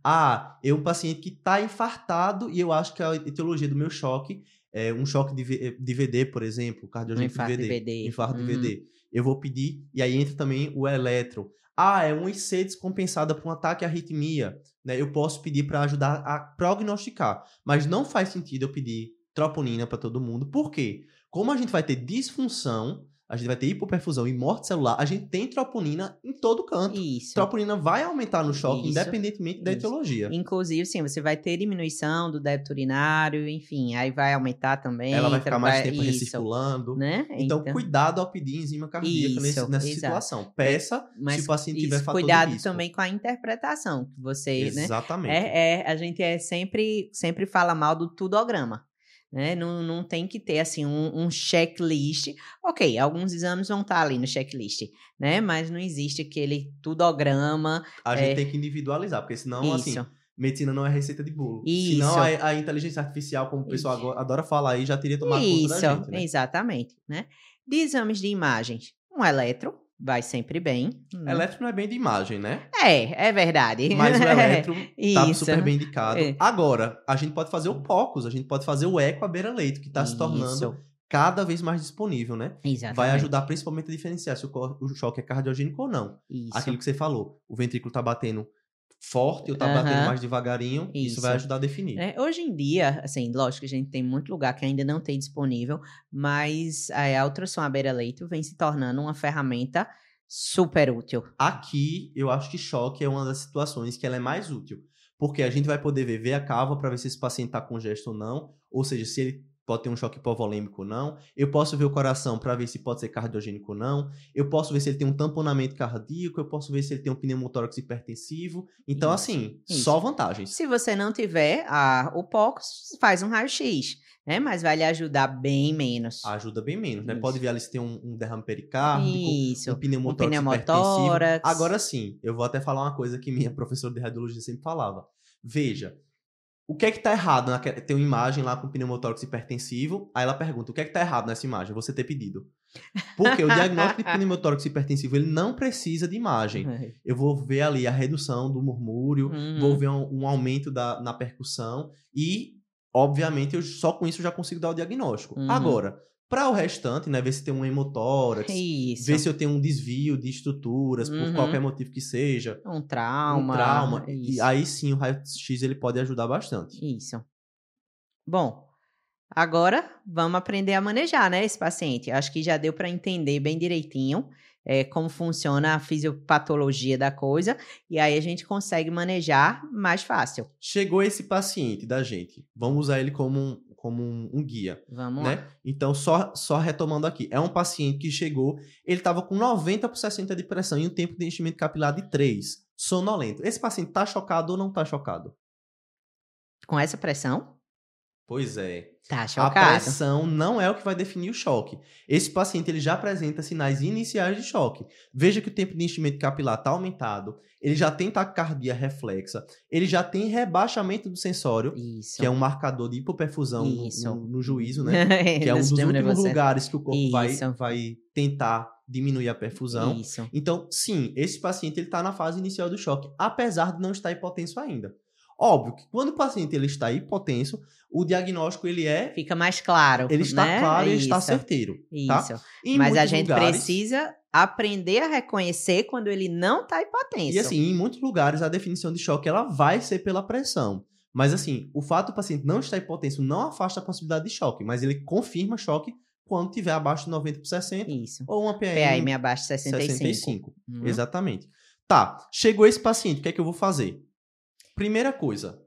Ah, eu um paciente que tá infartado e eu acho que a etiologia do meu choque é um choque de, V- de VD, por exemplo, Um cardiogênico infarto de de VD. VD. Infarto Uhum. de VD. Eu vou pedir, e aí entra também o eletro. Ah, é um IC descompensada por um ataque à arritmia. Né? Eu posso pedir para ajudar a prognosticar. Mas não faz sentido eu pedir troponina para todo mundo. Por quê? Como a gente vai ter disfunção, a gente vai ter hipoperfusão e morte celular, a gente tem troponina em todo canto. Isso. Troponina vai aumentar no choque, Isso. independentemente da Isso. etiologia. Inclusive, sim, você vai ter diminuição do débito urinário, enfim, aí vai aumentar também. Ela vai ficar mais tempo recirculando. Né? Então, cuidado ao pedir enzima cardíaca nesse- nessa exato. situação. Peça mas se o paciente tiver fator cuidado de risco. também com a interpretação que você, né? Exatamente. É, é, a gente é sempre, sempre fala mal do tudograma. Né? Não, não tem que ter assim um, um checklist. Ok, alguns exames vão estar ali no checklist, né? Mas não existe aquele tudograma. A gente é. tem que individualizar, porque senão, assim, Isso. medicina não é receita de bolo. Isso. Senão a, a inteligência artificial, como o pessoal Isso. adora falar aí, já teria tomado conta Isso, da gente, né? exatamente, né? De exames de imagens, um eletro vai sempre bem. né? Eletro não é bem de imagem, né? É, é verdade. Mas o eletro tá super bem indicado. É. Agora, a gente pode fazer o POCUS, a gente pode fazer o eco à beira-leito, que está se tornando cada vez mais disponível, né? Exatamente. Vai ajudar principalmente a diferenciar se o, choque é cardiogênico ou não. Isso. Aquilo que você falou, o ventrículo tá batendo forte ou tá batendo mais devagarinho, isso. Isso. vai ajudar a definir. né? Hoje em dia, assim, lógico que a gente tem muito lugar que ainda não tem disponível, mas a, a ultrassom à beira-leito vem se tornando uma ferramenta super útil. Aqui, eu acho que choque é uma das situações que ela é mais útil. Porque a gente vai poder ver, ver a cava para ver se esse paciente está congesto ou não. Ou seja, se ele pode ter um choque hipovolêmico ou não. Eu posso ver o coração para ver se pode ser cardiogênico ou não. Eu posso ver se ele tem um tamponamento cardíaco. Eu posso ver se ele tem um pneumotórax hipertensivo. Então, Isso, assim, isso. só vantagens. Se você não tiver a, o POCUS, faz um raio-x, né? Mas vai lhe ajudar bem menos. Ajuda bem menos, né? Isso. Pode ver ali se tem um, um derrame pericárdico. Isso. Um pneumotórax, pneumotórax. hipertensivo. Agora sim, eu vou até falar uma coisa que minha professora de radiologia sempre falava. Veja, o que é que tá errado? naque- Tem uma imagem lá com pneumotórax hipertensivo. Aí ela pergunta, o que é que tá errado nessa imagem? Você ter pedido. Porque o diagnóstico de pneumotórax hipertensivo, ele não precisa de imagem. Eu vou ver ali a redução do murmúrio, Uhum. vou ver um, um aumento da, na percussão e, obviamente, eu só com isso eu já consigo dar o diagnóstico. Uhum. Agora, para o restante, né, ver se tem um hemotórax, Isso. ver se eu tenho um desvio de estruturas, por Uhum. qualquer motivo que seja, Um trauma. um trauma, e Isso. aí sim o raio-x ele pode ajudar bastante. Isso. Bom, agora vamos aprender a manejar, né, esse paciente. Acho que já deu para entender bem direitinho é, como funciona a fisiopatologia da coisa, e aí a gente consegue manejar mais fácil. Chegou esse paciente da gente, vamos usar ele como um, como um, um guia, Vamos lá. né? Então, só, só retomando aqui, é um paciente que chegou, ele estava com 90 por 60 de pressão e um tempo de enchimento capilar de 3, sonolento. Esse paciente tá chocado ou não tá chocado? Com essa pressão, Pois é. tá A chocado. pressão não é o que vai definir o choque. Esse paciente ele já apresenta sinais iniciais de choque. Veja que o tempo de enchimento capilar está aumentado, ele já tem taquicardia reflexa, ele já tem rebaixamento do sensório, Isso. que é um marcador de hipoperfusão no, no- juízo, né? Que é um dos últimos nervoso lugares que o corpo vai, vai tentar diminuir a perfusão. Isso. Então, sim, esse paciente ele está na fase inicial do choque, apesar de não estar hipotenso ainda. Óbvio que quando o paciente ele está hipotenso, o diagnóstico ele é Fica mais claro. ele está né? claro e ele está Isso. certeiro. Tá? Isso. Em Mas a gente lugares- precisa aprender a reconhecer quando ele não tá hipotenso. E assim, em muitos lugares a definição de choque ela vai ser pela pressão. Mas assim, o fato do paciente não estar hipotenso não afasta a possibilidade de choque, mas ele confirma choque quando tiver abaixo de 90 por 60 Isso. ou uma PM, PAM abaixo de 65. 65. Uhum. Exatamente. Tá, chegou esse paciente, o que é que eu vou fazer? Primeira coisa,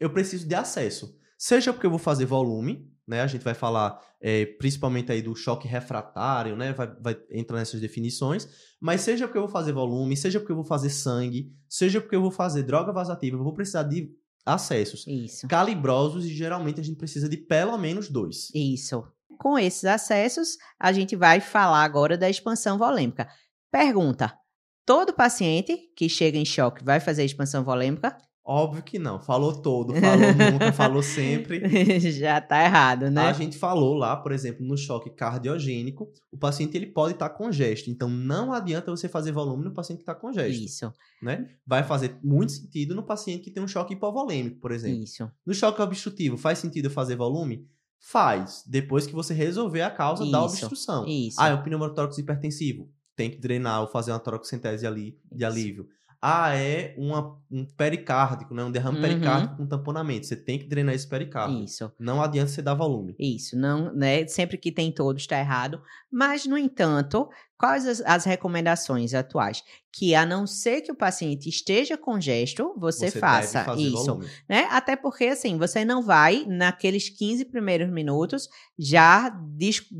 eu preciso de acesso. Seja porque eu vou fazer volume, né? A gente vai falar é, principalmente aí do choque refratário, né? Vai, vai entrar nessas definições. Mas seja porque eu vou fazer volume, seja porque eu vou fazer sangue, seja porque eu vou fazer droga vasativa, eu vou precisar de acessos Isso. calibrosos e geralmente a gente precisa de pelo menos dois. Isso. Com esses acessos, a gente vai falar agora da expansão volêmica. Pergunta: todo paciente que chega em choque vai fazer expansão volêmica? Óbvio que não. Falou todo, falou nunca, falou sempre. Já tá errado, né? A gente falou lá, por exemplo, no choque cardiogênico, o paciente ele pode estar congesto. Então não adianta você fazer volume no paciente que está congesto, Isso, né? Vai fazer muito sentido no paciente que tem um choque hipovolêmico, por exemplo. isso. No choque obstrutivo, faz sentido eu fazer volume? Faz, depois que você resolver a causa da Isso, obstrução. Isso. Ah, é o pneumotórax hipertensivo. Tem que drenar ou fazer uma toracocentese ali de alívio. Ah, é uma, um pericárdico, né? Um derrame Uhum. pericárdico com tamponamento. Você tem que drenar esse pericárdio. Isso. Não adianta você dar volume. Isso, não, né? Sempre que tem todos está errado. Mas, no entanto, quais as, as recomendações atuais? Que a não ser que o paciente esteja congesto, você, faça deve fazer isso. volume. Né? Até porque, assim, você não vai, naqueles 15 primeiros minutos, já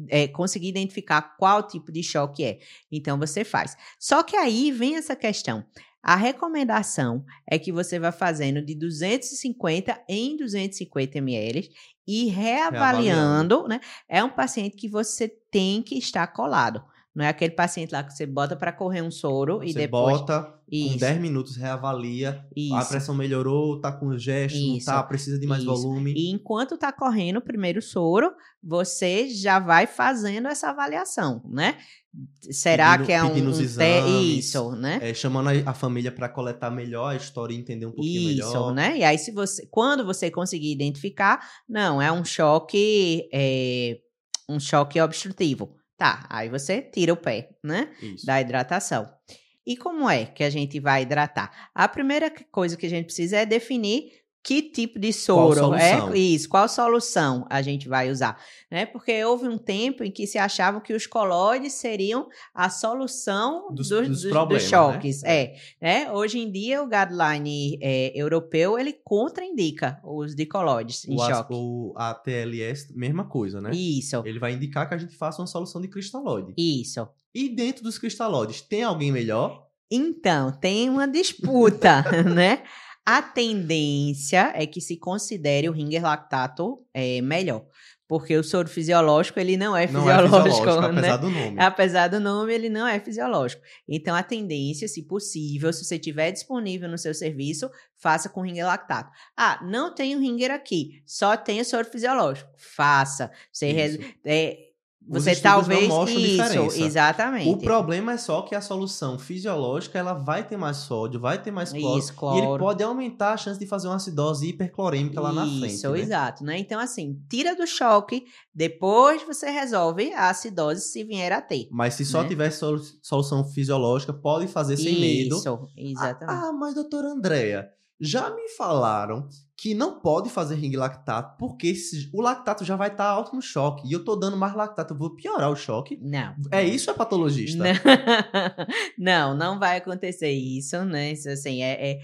é, conseguir identificar qual tipo de choque é. Então, você faz. Só que aí vem essa questão. A recomendação é que você vá fazendo de 250 em 250 ml e reavaliando, né? É um paciente que você tem que estar colado. Não é aquele paciente lá que você bota para correr um soro e Você depois. bota, com Isso, 10 minutos, reavalia. A isso. pressão melhorou, tá com gesto, não Isso, tá, precisa de mais isso. volume. E enquanto tá correndo o primeiro soro, você já vai fazendo essa avaliação, né? Será Pedindo- que é um, um exames, isso, né? É, chamando a, a família para coletar melhor a história e entender um pouquinho Isso, melhor. né? E aí, se você, quando você conseguir identificar, não, é um choque, é, um choque obstrutivo. Tá, aí você tira o pé, né? Isso. Da hidratação. E como é que a gente vai hidratar? A primeira coisa que a gente precisa é definir que tipo de soro é isso, qual solução a gente vai usar, né? Porque houve um tempo em que se achava que os colóides seriam a solução Dos- dos, dos dos- né? choques, é, né? Hoje em dia o guideline é, europeu ele contraindica o uso de colóides em O, choque. o ATLS, mesma coisa, né? Isso, Ele vai indicar que a gente faça uma solução de cristalóide. isso. E dentro dos cristalóides, tem alguém melhor? Então, tem uma disputa, né? A tendência é que se considere o ringer lactato é, melhor. Porque o soro fisiológico, ele não é Não é fisiológico, fisiológico, né? apesar do nome. Apesar do nome, ele não é fisiológico. Então, a tendência, se possível, se você tiver disponível no seu serviço, faça com ringer lactato. Ah, não tenho ringer aqui, só tenho soro fisiológico. Faça. Você, é, você estudos não talvez. mostram Isso, diferença. exatamente. O problema é só que a solução fisiológica ela vai ter mais sódio, vai ter mais cloro, Isso, e ele cloro. pode aumentar a chance de fazer uma acidose hiperclorêmica lá na frente. Isso, né? exato, né? Então, assim, tira do choque, depois você resolve a acidose se vier a ter. Mas se só né? tiver solu- solução fisiológica, pode fazer sem medo. Isso, exatamente. Ah, mas doutora Andréia, já me falaram que não pode fazer ring lactato porque o lactato já vai estar alto no choque. E eu tô dando mais lactato, eu vou piorar o choque. Não. É isso, é patologista? Não, não vai acontecer isso, né? Isso, assim, é, é-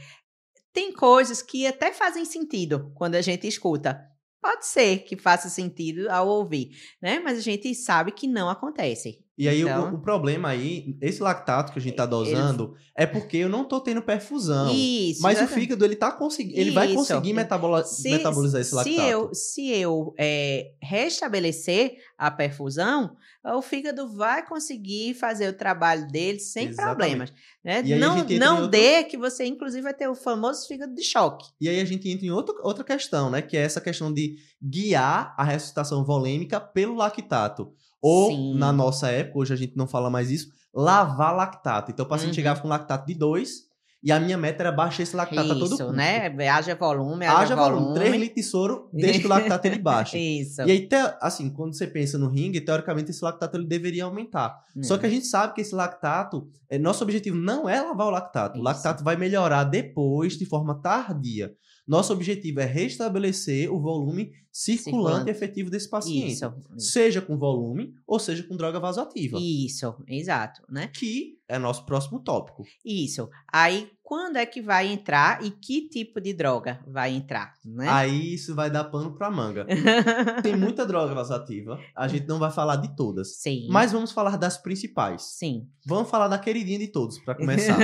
Tem coisas que até fazem sentido quando a gente escuta. Pode ser que faça sentido ao ouvir, né? Mas a gente sabe que não acontece. E aí, o- Então- o, problema aí, esse lactato que a gente tá dosando, é porque eu não tô tendo perfusão. Isso. Mas o exatamente. fígado, ele tá conseguindo. Ele vai conseguir metabola- Se- metabolizar esse lactato. Se eu, se eu é, restabelecer a perfusão, o fígado vai conseguir fazer o trabalho dele sem Exatamente. problemas. Né? Não, não outro- dê que você, inclusive, vai ter o famoso fígado de choque. E aí a gente entra em outro, outra questão, né? Que é essa questão de guiar a ressuscitação volêmica pelo lactato. Ou, Sim. na nossa época, hoje a gente não fala mais isso, lavar lactato. Então o paciente Uhum. chegava com lactato de 2 e a minha meta era baixar esse lactato a todo Isso, custo. né? Haja volume, haja, Haja volume. volume. 3 litros de soro, deixa que o lactato ele baixe. Isso. E aí, assim, quando você pensa no ringue, teoricamente esse lactato ele deveria aumentar. Só Hum. que a gente sabe que esse lactato, é, nosso objetivo não é lavar o lactato. O Isso. lactato vai melhorar depois, de forma tardia. Nosso objetivo é restabelecer o volume circulante, Circulante. efetivo desse paciente. Isso. Seja com volume ou seja com droga vasoativa. Isso, exato, né? Que é nosso próximo tópico. Isso. Aí, quando é que vai entrar e que tipo de droga vai entrar, né? Aí isso vai dar pano pra manga. Tem muita droga vasoativa, a gente não vai falar de todas. Sim. Mas vamos falar das principais. Sim. Vamos falar da queridinha de todos, pra começar.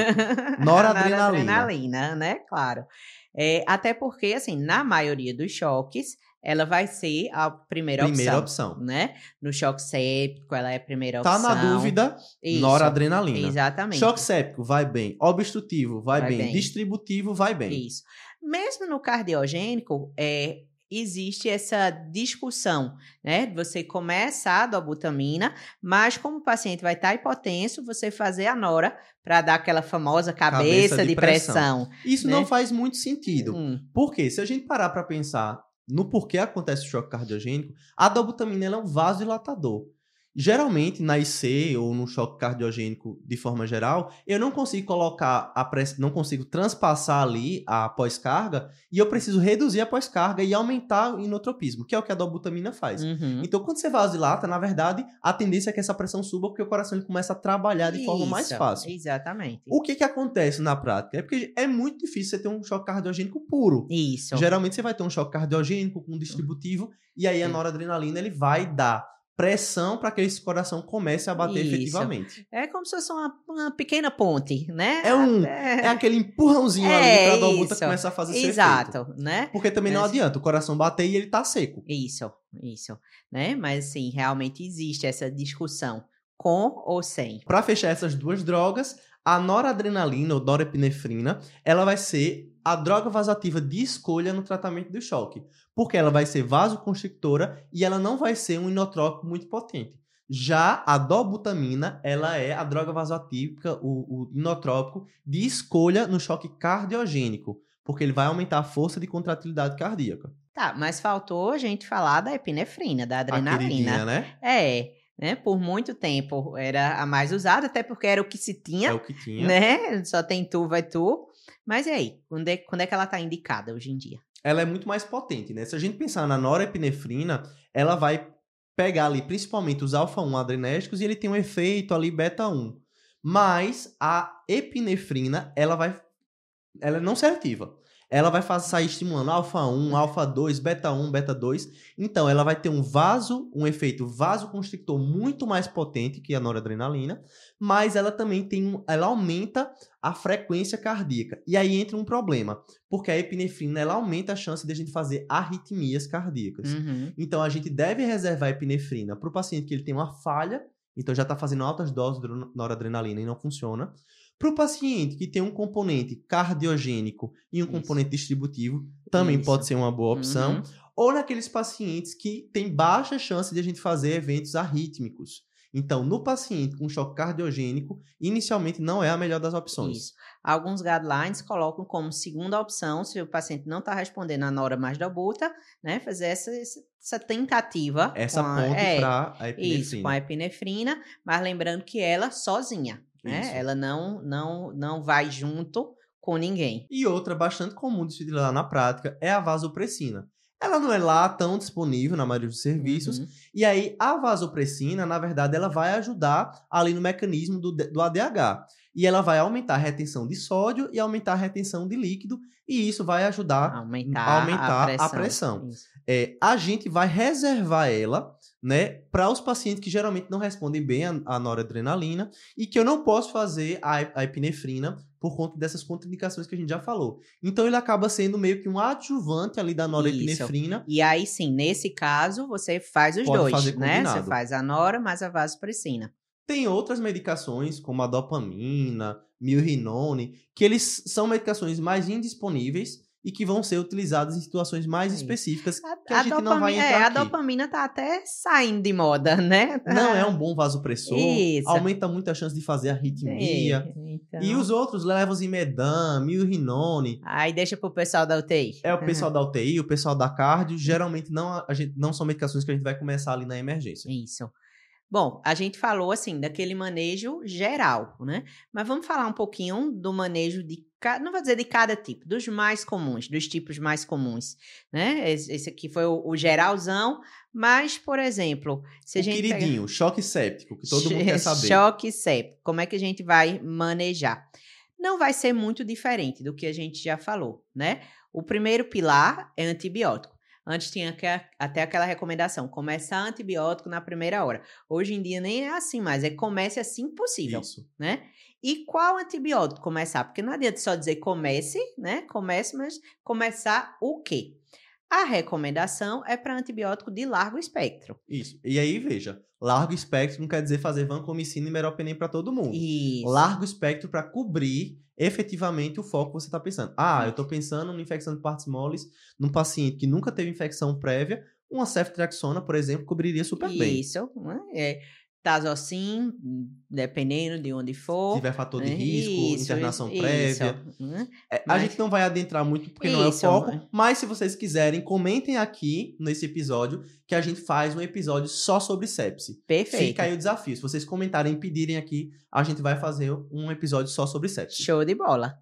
Noradrenalina. Noradrenalina, né? Claro. É, até porque, assim, na maioria dos choques, ela vai ser a primeira, Primeira opção, opção. né? No choque séptico, ela é a primeira Tá opção. na dúvida, Isso, noradrenalina. Exatamente. Choque séptico, vai bem. Obstrutivo, vai, Vai bem. bem. Distributivo, vai bem. Isso. Mesmo no cardiogênico, é, existe essa discussão, né? Você começa a dobutamina, mas como o paciente vai estar hipotenso, você fazer a nora para dar aquela famosa cabeça, Cabeça de de, pressão. pressão. Isso né? não faz muito sentido. Hum, Porque se a gente parar para pensar no porquê acontece o choque cardiogênico, a dobutamina é um vasodilatador. Geralmente, na IC ou no choque cardiogênico de forma geral, eu não consigo colocar a press... não consigo transpassar ali a pós-carga e eu preciso reduzir a pós-carga e aumentar o inotropismo, que é o que a dobutamina faz. Uhum. Então, quando você vasodilata, na verdade, a tendência é que essa pressão suba porque o coração ele começa a trabalhar de forma mais Isso, fácil. Exatamente. O que que acontece na prática? É porque é muito difícil você ter um choque cardiogênico puro. Isso. Geralmente você vai ter um choque cardiogênico com um distributivo e aí a Sim. noradrenalina ele vai dar pressão para que esse coração comece a bater Isso. efetivamente. É como se fosse uma, uma pequena ponte, né? É um- É, É aquele empurrãozinho É, ali para a isso. começar a fazer seu efeito. Exato, né? Porque também não Mas- adianta o coração bater e ele tá seco. Isso, isso, né? Mas sim, realmente existe essa discussão com ou sem. Para fechar essas duas drogas, a noradrenalina ou norepinefrina, ela vai ser a droga vasoativa de escolha no tratamento do choque, porque ela vai ser vasoconstrictora e ela não vai ser um inotrópico muito potente. Já a dobutamina, ela é a droga vasoatípica, o, o inotrópico de escolha no choque cardiogênico, porque ele vai aumentar a força de contratilidade cardíaca. Tá, mas faltou a gente falar da epinefrina, da adrenalina. né? É, né? Por muito tempo era a mais usada, até porque era o que se tinha, É o que tinha. né? Só tem tu, vai tu. Mas e aí? Quando é, quando é que ela tá indicada hoje em dia? ela é muito mais potente, né? Se a gente pensar na norepinefrina, ela vai pegar ali principalmente os alfa-1 adrenérgicos e ele tem um efeito ali beta-1. Mas a epinefrina, ela vai ela não seletiva. Ela vai sair estimulando alfa-1, alfa-2, beta-1, beta-2. Então, ela vai ter um vaso, um efeito vasoconstrictor muito mais potente que a noradrenalina, mas ela também tem um, ela aumenta a frequência cardíaca. E aí entra um problema, porque a epinefrina ela aumenta a chance de a gente fazer arritmias cardíacas. Uhum. Então a gente deve reservar a epinefrina para o paciente que ele tem uma falha, então já está fazendo altas doses de noradrenalina e não funciona. Para o paciente que tem um componente cardiogênico e um Isso. componente distributivo, também Isso. pode ser uma boa opção. Uhum. Ou naqueles pacientes que tem baixa chance de a gente fazer eventos arrítmicos. Então, no paciente com choque cardiogênico, inicialmente não é a melhor das opções. Isso. Alguns guidelines colocam como segunda opção, se o paciente não está respondendo a nora mais da buta, né? Fazer essa, essa tentativa. Essa ponte é, para a Isso, epinefrina. com a epinefrina, mas lembrando que ela sozinha, né? Ela não, não, não vai junto com ninguém. E outra bastante comum de se utilizar na prática é a vasopressina. Ela não é lá tão disponível na maioria dos serviços. Uhum. E aí, a vasopressina, na verdade, ela vai ajudar ali no mecanismo do, do ADH. E ela vai aumentar a retenção de sódio e aumentar a retenção de líquido. E isso vai ajudar Aumentar, aumentar a a pressão. pressão. Isso. é, a gente vai reservar ela, né, para os pacientes que geralmente não respondem bem à noradrenalina e que eu não posso fazer a, a epinefrina por conta dessas contraindicações que a gente já falou. Então ele acaba sendo meio que um adjuvante ali da norepinefrina. E aí, sim, nesse caso, você faz os Pode dois, fazer né? Você faz a nora mais a vasopressina. Tem outras medicações, como a dopamina, milrinone, que eles são medicações mais indisponíveis e que vão ser utilizadas em situações mais específicas A, que a, gente não vai dopamina- entrar é, aqui. a dopamina tá até saindo de moda, né? Não é um bom vasopressor, Isso. aumenta muito a chance de fazer arritmia. É, então... E os outros, levosimedan, milrinone, Aí deixa pro pessoal da UTI. é o pessoal da UTI, o pessoal da cardio, geralmente não, a gente, não são medicações que a gente vai começar ali na emergência. Isso. Bom, a gente falou assim daquele manejo geral, né? Mas vamos falar um pouquinho do manejo de, ca- não vou dizer de cada tipo, dos mais comuns, dos tipos mais comuns, né? Esse, aqui foi o, o geralzão, mas, por exemplo, se a o gente pega- queridinho, choque séptico, que todo mundo quer saber. Choque séptico. Como é que a gente vai manejar? Não vai ser muito diferente do que a gente já falou, né? O primeiro pilar é antibiótico. Antes tinha até aquela recomendação, começar antibiótico na primeira hora. Hoje em dia nem é assim mais, é comece assim possível, Isso. né? E qual antibiótico começar? Porque não adianta só dizer comece, né? Comece, mas começar o quê? A recomendação é para antibiótico de largo espectro. Isso. E aí, veja, largo espectro não quer dizer fazer vancomicina e meropenem para todo mundo. Isso. Largo espectro para cobrir efetivamente o foco que você está pensando. Ah, eu estou pensando numa infecção de partes moles num paciente que nunca teve infecção prévia, uma ceftriaxona, por exemplo, cobriria super bem. Isso. É, Tazocin, dependendo de onde for. Se tiver fator de né? risco, Isso, internação isso, prévia. né? É, a Mas- gente não vai adentrar muito porque não é o Isso, foco, mas se vocês quiserem, comentem aqui nesse episódio que a gente faz um episódio só sobre sepse. Perfeito. Fica aí o desafio. Se vocês comentarem e pedirem aqui, a gente vai fazer um episódio só sobre sepse. Show de bola.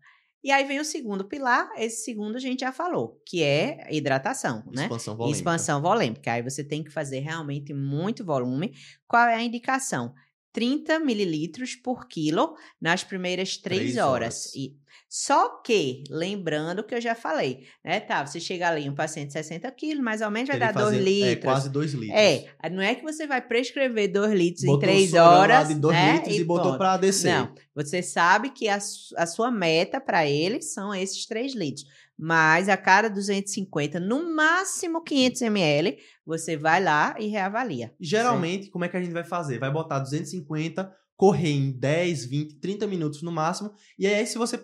E aí vem o segundo pilar, esse segundo a gente já falou, que é hidratação, né? Expansão volêmica. Expansão volêmica. Aí você tem que fazer realmente muito volume. Qual é a indicação? 30 mililitros por quilo nas primeiras três horas. horas. E, só que, lembrando que eu já falei, né, tá? Você chega ali, um paciente de 60 quilos, mais ou menos vai Teria dar que 2 fazer, litros. É, quase 2 litros. É, não é que você vai prescrever 2 litros em Botou 3 sorão lá horas. de 2 né, litros e, botou pronto. pra descer. Não, você sabe que a, a sua meta para ele são esses 3 litros. Mas a cada 250, no máximo 500 ml, você vai lá e reavalia. Geralmente, como é que a gente vai fazer? Vai botar 250, correr em 10, 20, 30 minutos no máximo. E aí, se você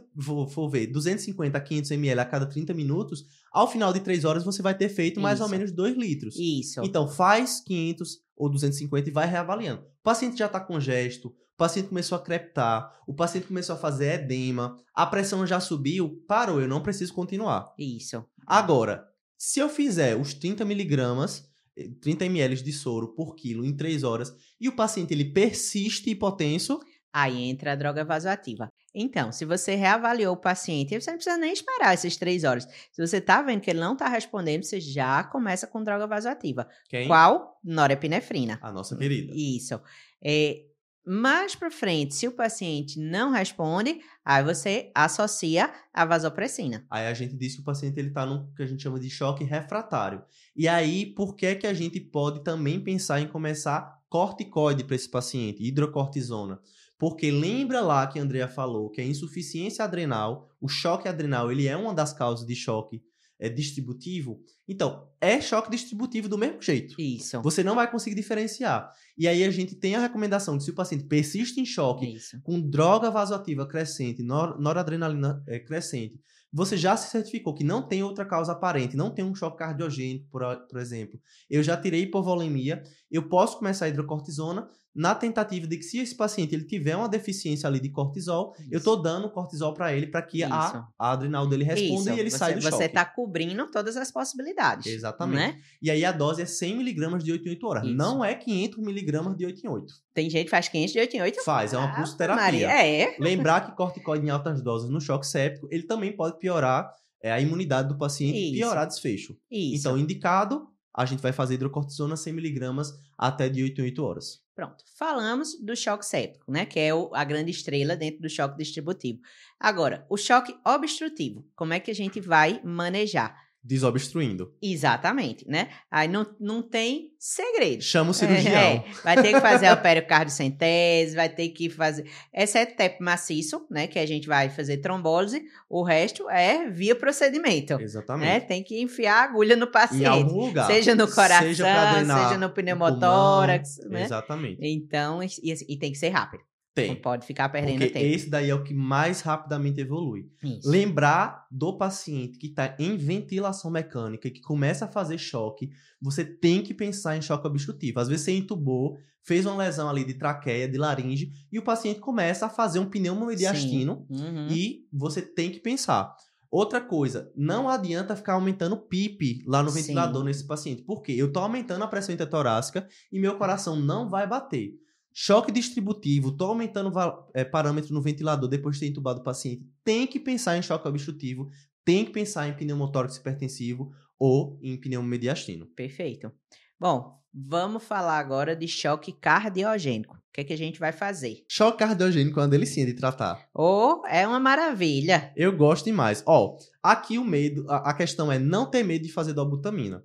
for, ver 250 a 500 ml a cada 30 minutos, ao final de 3 horas você vai ter feito mais ou Isso. menos 2 litros. Isso. Então, faz 500 ou 250 e vai reavaliando. O paciente já está com gesto, paciente começou a crepitar, o paciente começou a fazer edema, a pressão já subiu, parou, eu não preciso continuar. Isso. Agora, se eu fizer os 30 miligramas, eh, 30 ml de soro por quilo em 3 horas, e o paciente ele persiste hipotenso, Aí entra a droga vasoativa. Então, se você reavaliou o paciente, você não precisa nem esperar essas três horas. Se você tá vendo que ele não tá respondendo, você já começa com droga vasoativa. quem? Qual? Norepinefrina. A nossa querida. Isso. É, mais para frente, se o paciente não responde, aí você associa a vasopressina. Aí a gente diz que o paciente ele tá no que a gente chama de choque refratário. E aí, por que que a gente pode também pensar em começar corticoide para esse paciente, hidrocortisona? Porque lembra lá que a Andrea falou que a insuficiência adrenal, o choque adrenal, ele é uma das causas de choque é, distributivo. Então, é choque distributivo do mesmo jeito. Isso. Você não vai conseguir diferenciar. E aí a gente tem a recomendação de se o paciente persiste em choque Isso. com droga vasoativa crescente, nor- noradrenalina eh, crescente, você já se certificou que não tem outra causa aparente, não tem um choque cardiogênico, por, por exemplo. Eu já tirei hipovolemia, eu posso começar a hidrocortisona na tentativa de que se esse paciente ele tiver uma deficiência ali de cortisol, eu tô dando cortisol para ele para que a, Isso. a adrenal dele responda Isso. e ele você, sai do Você choque. está cobrindo todas as possibilidades. Exatamente. Né? E aí a dose é 100 miligramas de 8 em 8 horas. Isso. Não é 500 miligramas de 8 em 8. Tem gente que faz 500 de 8 em 8. Faz, é uma Ah, pulsoterapia. Maria, é. Lembrar que corticoide em altas doses no choque séptico, ele também pode piorar é, a imunidade do paciente e Isso. piorar desfecho. Isso. Então, indicado, a gente vai fazer hidrocortisona 100mg até de 8 em 8 horas. Pronto. Falamos do choque séptico, né? Que é o- a grande estrela dentro do choque distributivo. Agora, o choque obstrutivo. Como é que a gente vai manejar? Desobstruindo. Exatamente, né? Aí não, não tem segredo. Chama o cirurgião. É, vai ter que fazer a periocardiocentese, vai ter que fazer. Exceto TEP maciço, né? Que a gente vai fazer trombólise. O resto é via procedimento. Né? Exatamente. Tem que enfiar a agulha no Em paciente. algum lugar. Seja no coração, Seja seja no pneumotórax, pulmão. né? Exatamente. Então, e, e tem que ser rápido. Não Tem. pode ficar perdendo Porque tempo. esse daí é o que mais rapidamente evolui. Isso. Lembrar do paciente que está em ventilação mecânica e que começa a fazer choque, você tem que pensar em choque obstrutivo. Às vezes você entubou, fez uma lesão ali de traqueia, de laringe, e o paciente começa a fazer um pneumomediastino Uhum. e você tem que pensar. Outra coisa, não adianta ficar aumentando o PIP lá no Sim. ventilador nesse paciente. Por quê? Eu estou aumentando a pressão intertorácica e meu coração não vai bater. Choque distributivo, estou aumentando é, parâmetro no ventilador depois de ter entubado o paciente. Tem que pensar em choque obstrutivo, tem que pensar em pneumotórax hipertensivo ou em pneumomediastino. Perfeito. Bom, vamos falar agora de choque cardiogênico. O que, é que a gente vai fazer? Choque cardiogênico é uma delicinha de tratar. Ou é uma maravilha. Eu gosto demais. Ó, aqui o medo, a, a questão é não ter medo de fazer dobutamina.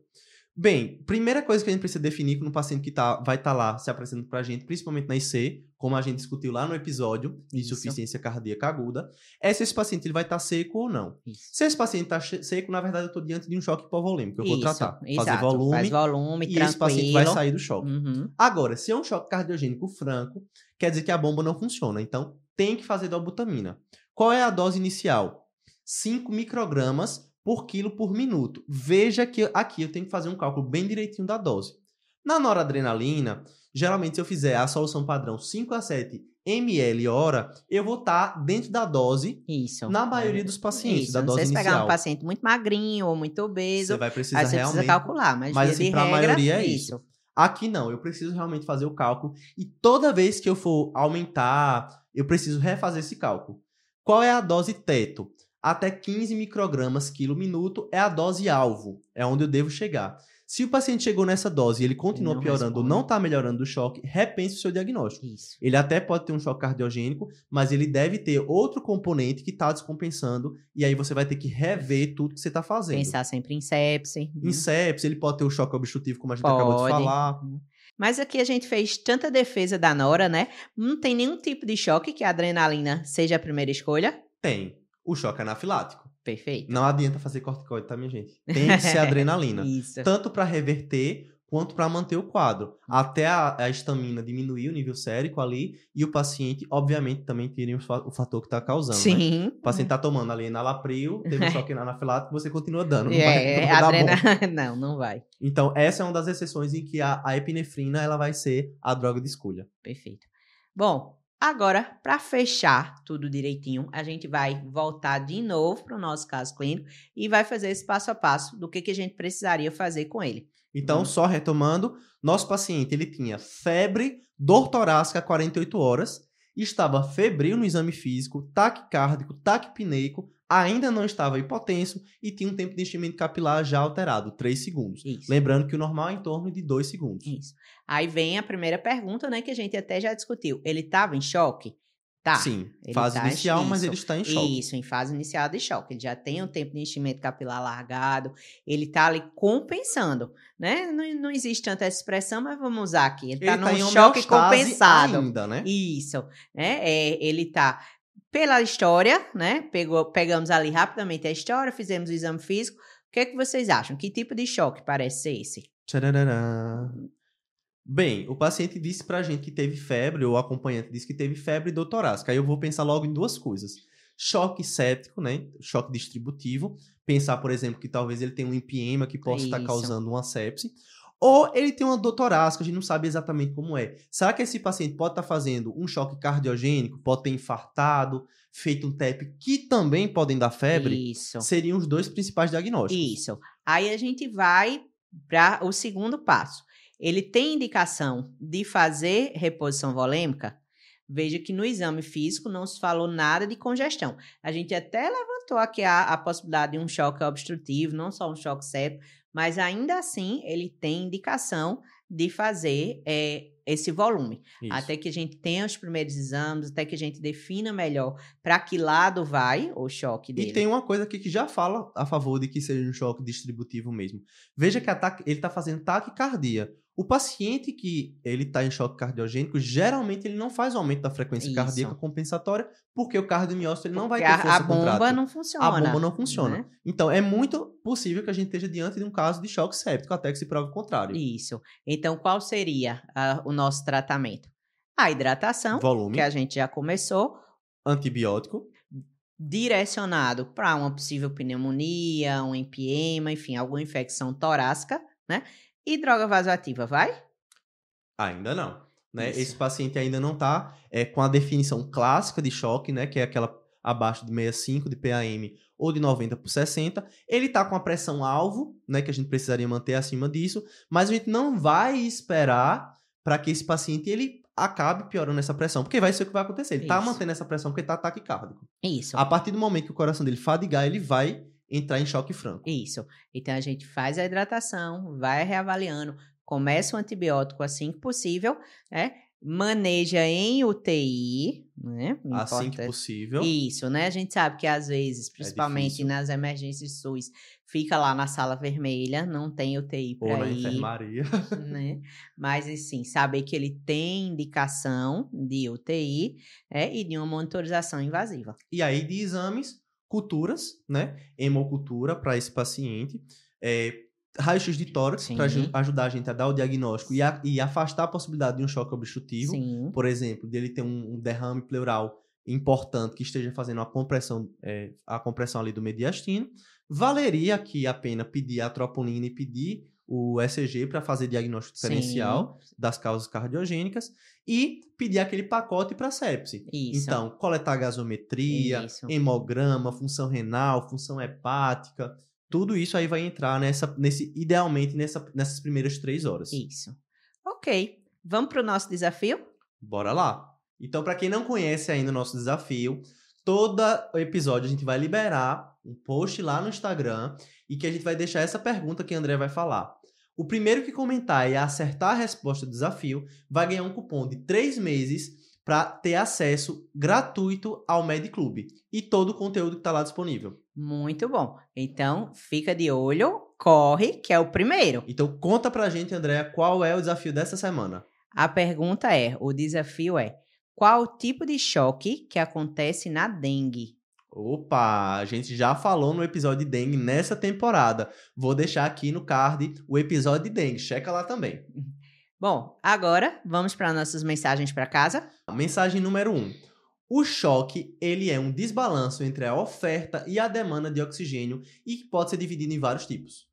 Bem, primeira coisa que a gente precisa definir com um paciente que tá, vai estar lá se apresentando pra gente, principalmente na IC, como a gente discutiu lá no episódio de insuficiência cardíaca aguda, é se esse paciente ele vai estar seco ou não. Isso. Se esse paciente está seco, na verdade eu estou diante de um choque hipovolêmico, eu vou Isso, tratar. Fazer exato. volume Faz volume, e tranquilo. esse paciente vai sair do choque. Uhum. Agora, se é um choque cardiogênico franco, quer dizer que a bomba não funciona. Então, tem que fazer dobutamina. Qual é a dose inicial? 5 microgramas por quilo por minuto. Veja que aqui eu tenho que fazer um cálculo bem direitinho da dose. Na noradrenalina, geralmente se eu fizer a solução padrão 5 a 7 ml hora, eu vou estar tá dentro da dose Isso. na maioria dos pacientes, Isso. da Não dose sei se inicial. pegar um paciente muito magrinho ou muito obeso, Você vai precisar você realmente... precisa calcular. Mas, Mas, assim, pra regra, maioria é isso. Aqui não, eu preciso realmente fazer o cálculo e toda vez que eu for aumentar, eu preciso refazer esse cálculo. Qual é a dose teto? Até 15 microgramas quilo minuto é a dose alvo, é onde eu devo chegar. Se o paciente chegou nessa dose e ele continua Não piorando ou responde. não está melhorando do choque, repense o seu diagnóstico. Isso. Ele até pode ter um choque cardiogênico, mas ele deve ter outro componente que está descompensando, e aí você vai ter que rever tudo que você está fazendo. Pensar sempre em sepse. Em sepsis, ele pode ter o choque obstrutivo, como a gente acabou de Pode. falar. Mas aqui a gente fez tanta defesa da Nora, né? Não tem nenhum tipo de choque que a adrenalina seja a primeira escolha. Tem o choque anafilático. Perfeito. Não adianta fazer corticoide, tá, minha gente? Tem que ser adrenalina. Isso. Tanto para reverter quanto para manter o quadro. Até a, estamina diminuir o nível sérico ali e o paciente, obviamente, também tire o, fa- o fator que está causando. né? Sim. O paciente tá tomando ali enalapril, teve um choque anafilático, você continua dando. Não vai, É, não vai dar bom. adrena... Não, não vai. Então, essa é uma das exceções em que a, a epinefrina ela vai ser a droga de escolha. Perfeito. Bom, agora, para fechar tudo direitinho, a gente vai voltar de novo para o nosso caso clínico e vai fazer esse passo a passo do que, que a gente precisaria fazer com ele. Então, Hum. só retomando, nosso paciente ele tinha febre, dor torácica a 48 horas, estava febril no exame físico, taquicárdico, taquipneico, ainda não estava hipotenso e tinha um tempo de enchimento capilar já alterado, 3 segundos. Isso. Lembrando que o normal é em torno de 2 segundos. Isso. Aí vem a primeira pergunta, né, que a gente até já discutiu. Ele estava em choque? Tá. Sim, ele fase tá- inicial, mas ele está em choque. Isso, em fase inicial de choque. Ele já tem um tempo de enchimento capilar largado, ele tá ali compensando, né? Não, não existe tanta expressão, mas vamos usar aqui. Ele, Ele tá tá em num choque homeostase compensado. ainda, né? Isso, né? É, ele tá pela história, né? Pegou, pegamos ali rapidamente a história, fizemos o exame físico. O que é que vocês acham? Que tipo de choque parece ser esse? Tcharará. Bem, o paciente disse pra gente que teve febre, ou o acompanhante disse que teve febre do torácica. Aí eu vou pensar logo em duas coisas. Choque séptico, né? Choque distributivo. Pensar, por exemplo, que talvez ele tenha um empiema que possa estar Isso. causando uma sepse. Ou ele tem uma dor torácica, a gente não sabe exatamente como é. Será que esse paciente pode estar fazendo um choque cardiogênico, pode ter infartado, feito um TEP, que também podem dar febre? Isso. Seriam os dois principais diagnósticos. Isso. Aí a gente vai para o segundo passo. Ele tem indicação de fazer reposição volêmica? Veja que no exame físico não se falou nada de congestão. A gente até levantou aqui a, a possibilidade de um choque obstrutivo, não só um choque séptico, mas ainda assim ele tem indicação de fazer é, esse volume. Isso. Até que a gente tenha os primeiros exames, até que a gente defina melhor para que lado vai o choque dele. E tem uma coisa aqui que já fala a favor de que seja um choque distributivo mesmo. Veja que a taque- ele está fazendo taquicardia. O paciente que ele está em choque cardiogênico, geralmente ele não faz aumento da frequência Isso. cardíaca compensatória, porque o cardiomiócito ele não vai ter força a bomba não funciona. A bomba não funciona. né? Então, é muito possível que a gente esteja diante de um caso de choque séptico, até que se prove o contrário. Isso. Então, qual seria ah, o nosso tratamento? A hidratação, Volume, que a gente já começou, antibiótico, direcionado para uma possível pneumonia, um empiema, enfim, alguma infecção torácica, né? E droga vasoativa, vai? Ainda não. Né? Isso. Esse paciente ainda não está é, com a definição clássica de choque, né? Que é aquela abaixo de 65 de PAM ou de 90 por 60. Ele está com a pressão alvo, né? Que a gente precisaria manter acima disso, mas a gente não vai esperar para que esse paciente ele acabe piorando essa pressão, porque vai ser o que vai acontecer. Ele está mantendo essa pressão porque está taquicárdico. Isso. A partir do momento que o coração dele fadigar, ele vai entrar em choque franco. Isso. Então a gente faz a hidratação, vai reavaliando, começa o antibiótico assim que possível, né? Maneja em UTI, né? Assim que possível. Isso, né? A gente sabe que às vezes, principalmente difícil. nas emergências SUS, fica lá na sala vermelha, não tem UTI Ou para na ir, enfermaria. né? Mas assim, saber que ele tem indicação de UTI é, e de uma monitorização invasiva. E aí de exames, culturas, né? Hemocultura para esse paciente. É, Raio-x de tórax para ajudar a gente a dar o diagnóstico e, a- e afastar a possibilidade de um choque obstrutivo. Sim. Por exemplo, dele ter um, um derrame pleural importante que esteja fazendo a compressão, é, a compressão ali do mediastino. Valeria aqui a pena pedir a troponina e pedir o ECG para fazer diagnóstico diferencial Sim. das causas cardiogênicas e pedir aquele pacote para sepse. Isso. Então, coletar gasometria, isso. hemograma, função renal, função hepática, tudo isso aí vai entrar nessa, nesse, idealmente nessa, nessas primeiras três horas. Isso. Ok. Vamos para o nosso desafio? Bora lá. Então, para quem não conhece ainda o nosso desafio, todo episódio a gente vai liberar um post lá no Instagram e que a gente vai deixar essa pergunta que a André vai falar. O primeiro que comentar e acertar a resposta do desafio vai ganhar um cupom de três meses para ter acesso gratuito ao Med Club e todo o conteúdo que está lá disponível. Muito bom. Então, fica de olho, corre, que é o primeiro. Então, conta pra gente, Andréa, qual é o desafio dessa semana? A pergunta é, o desafio é, qual o tipo de choque que acontece na dengue? Opa, a gente já falou no episódio de dengue nessa temporada. Vou deixar aqui no card o episódio de dengue, checa lá também. Bom, agora vamos para nossas mensagens para casa. Mensagem número 1. Um. O choque, ele é um desbalanço entre a oferta e a demanda de oxigênio e pode ser dividido em vários tipos.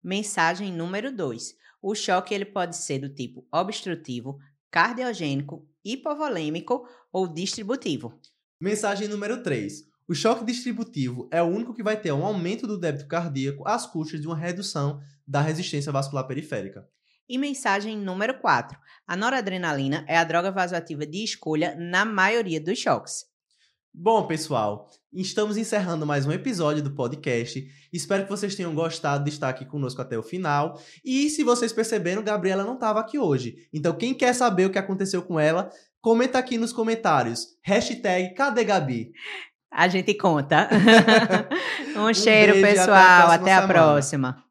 Mensagem número 2. O choque ele pode ser do tipo obstrutivo, cardiogênico, hipovolêmico ou distributivo. Mensagem número 3. O choque distributivo é o único que vai ter um aumento do débito cardíaco às custas de uma redução da resistência vascular periférica. E mensagem número 4. A noradrenalina é a droga vasoativa de escolha na maioria dos choques. Bom, pessoal, estamos encerrando mais um episódio do podcast. Espero que vocês tenham gostado de estar aqui conosco até o final. E se vocês perceberam, Gabriela não estava aqui hoje. Então, quem quer saber o que aconteceu com ela, comenta aqui nos comentários. Hashtag Cadê Gabi? A gente conta. um cheiro, um pessoal. Até a. Até a próxima.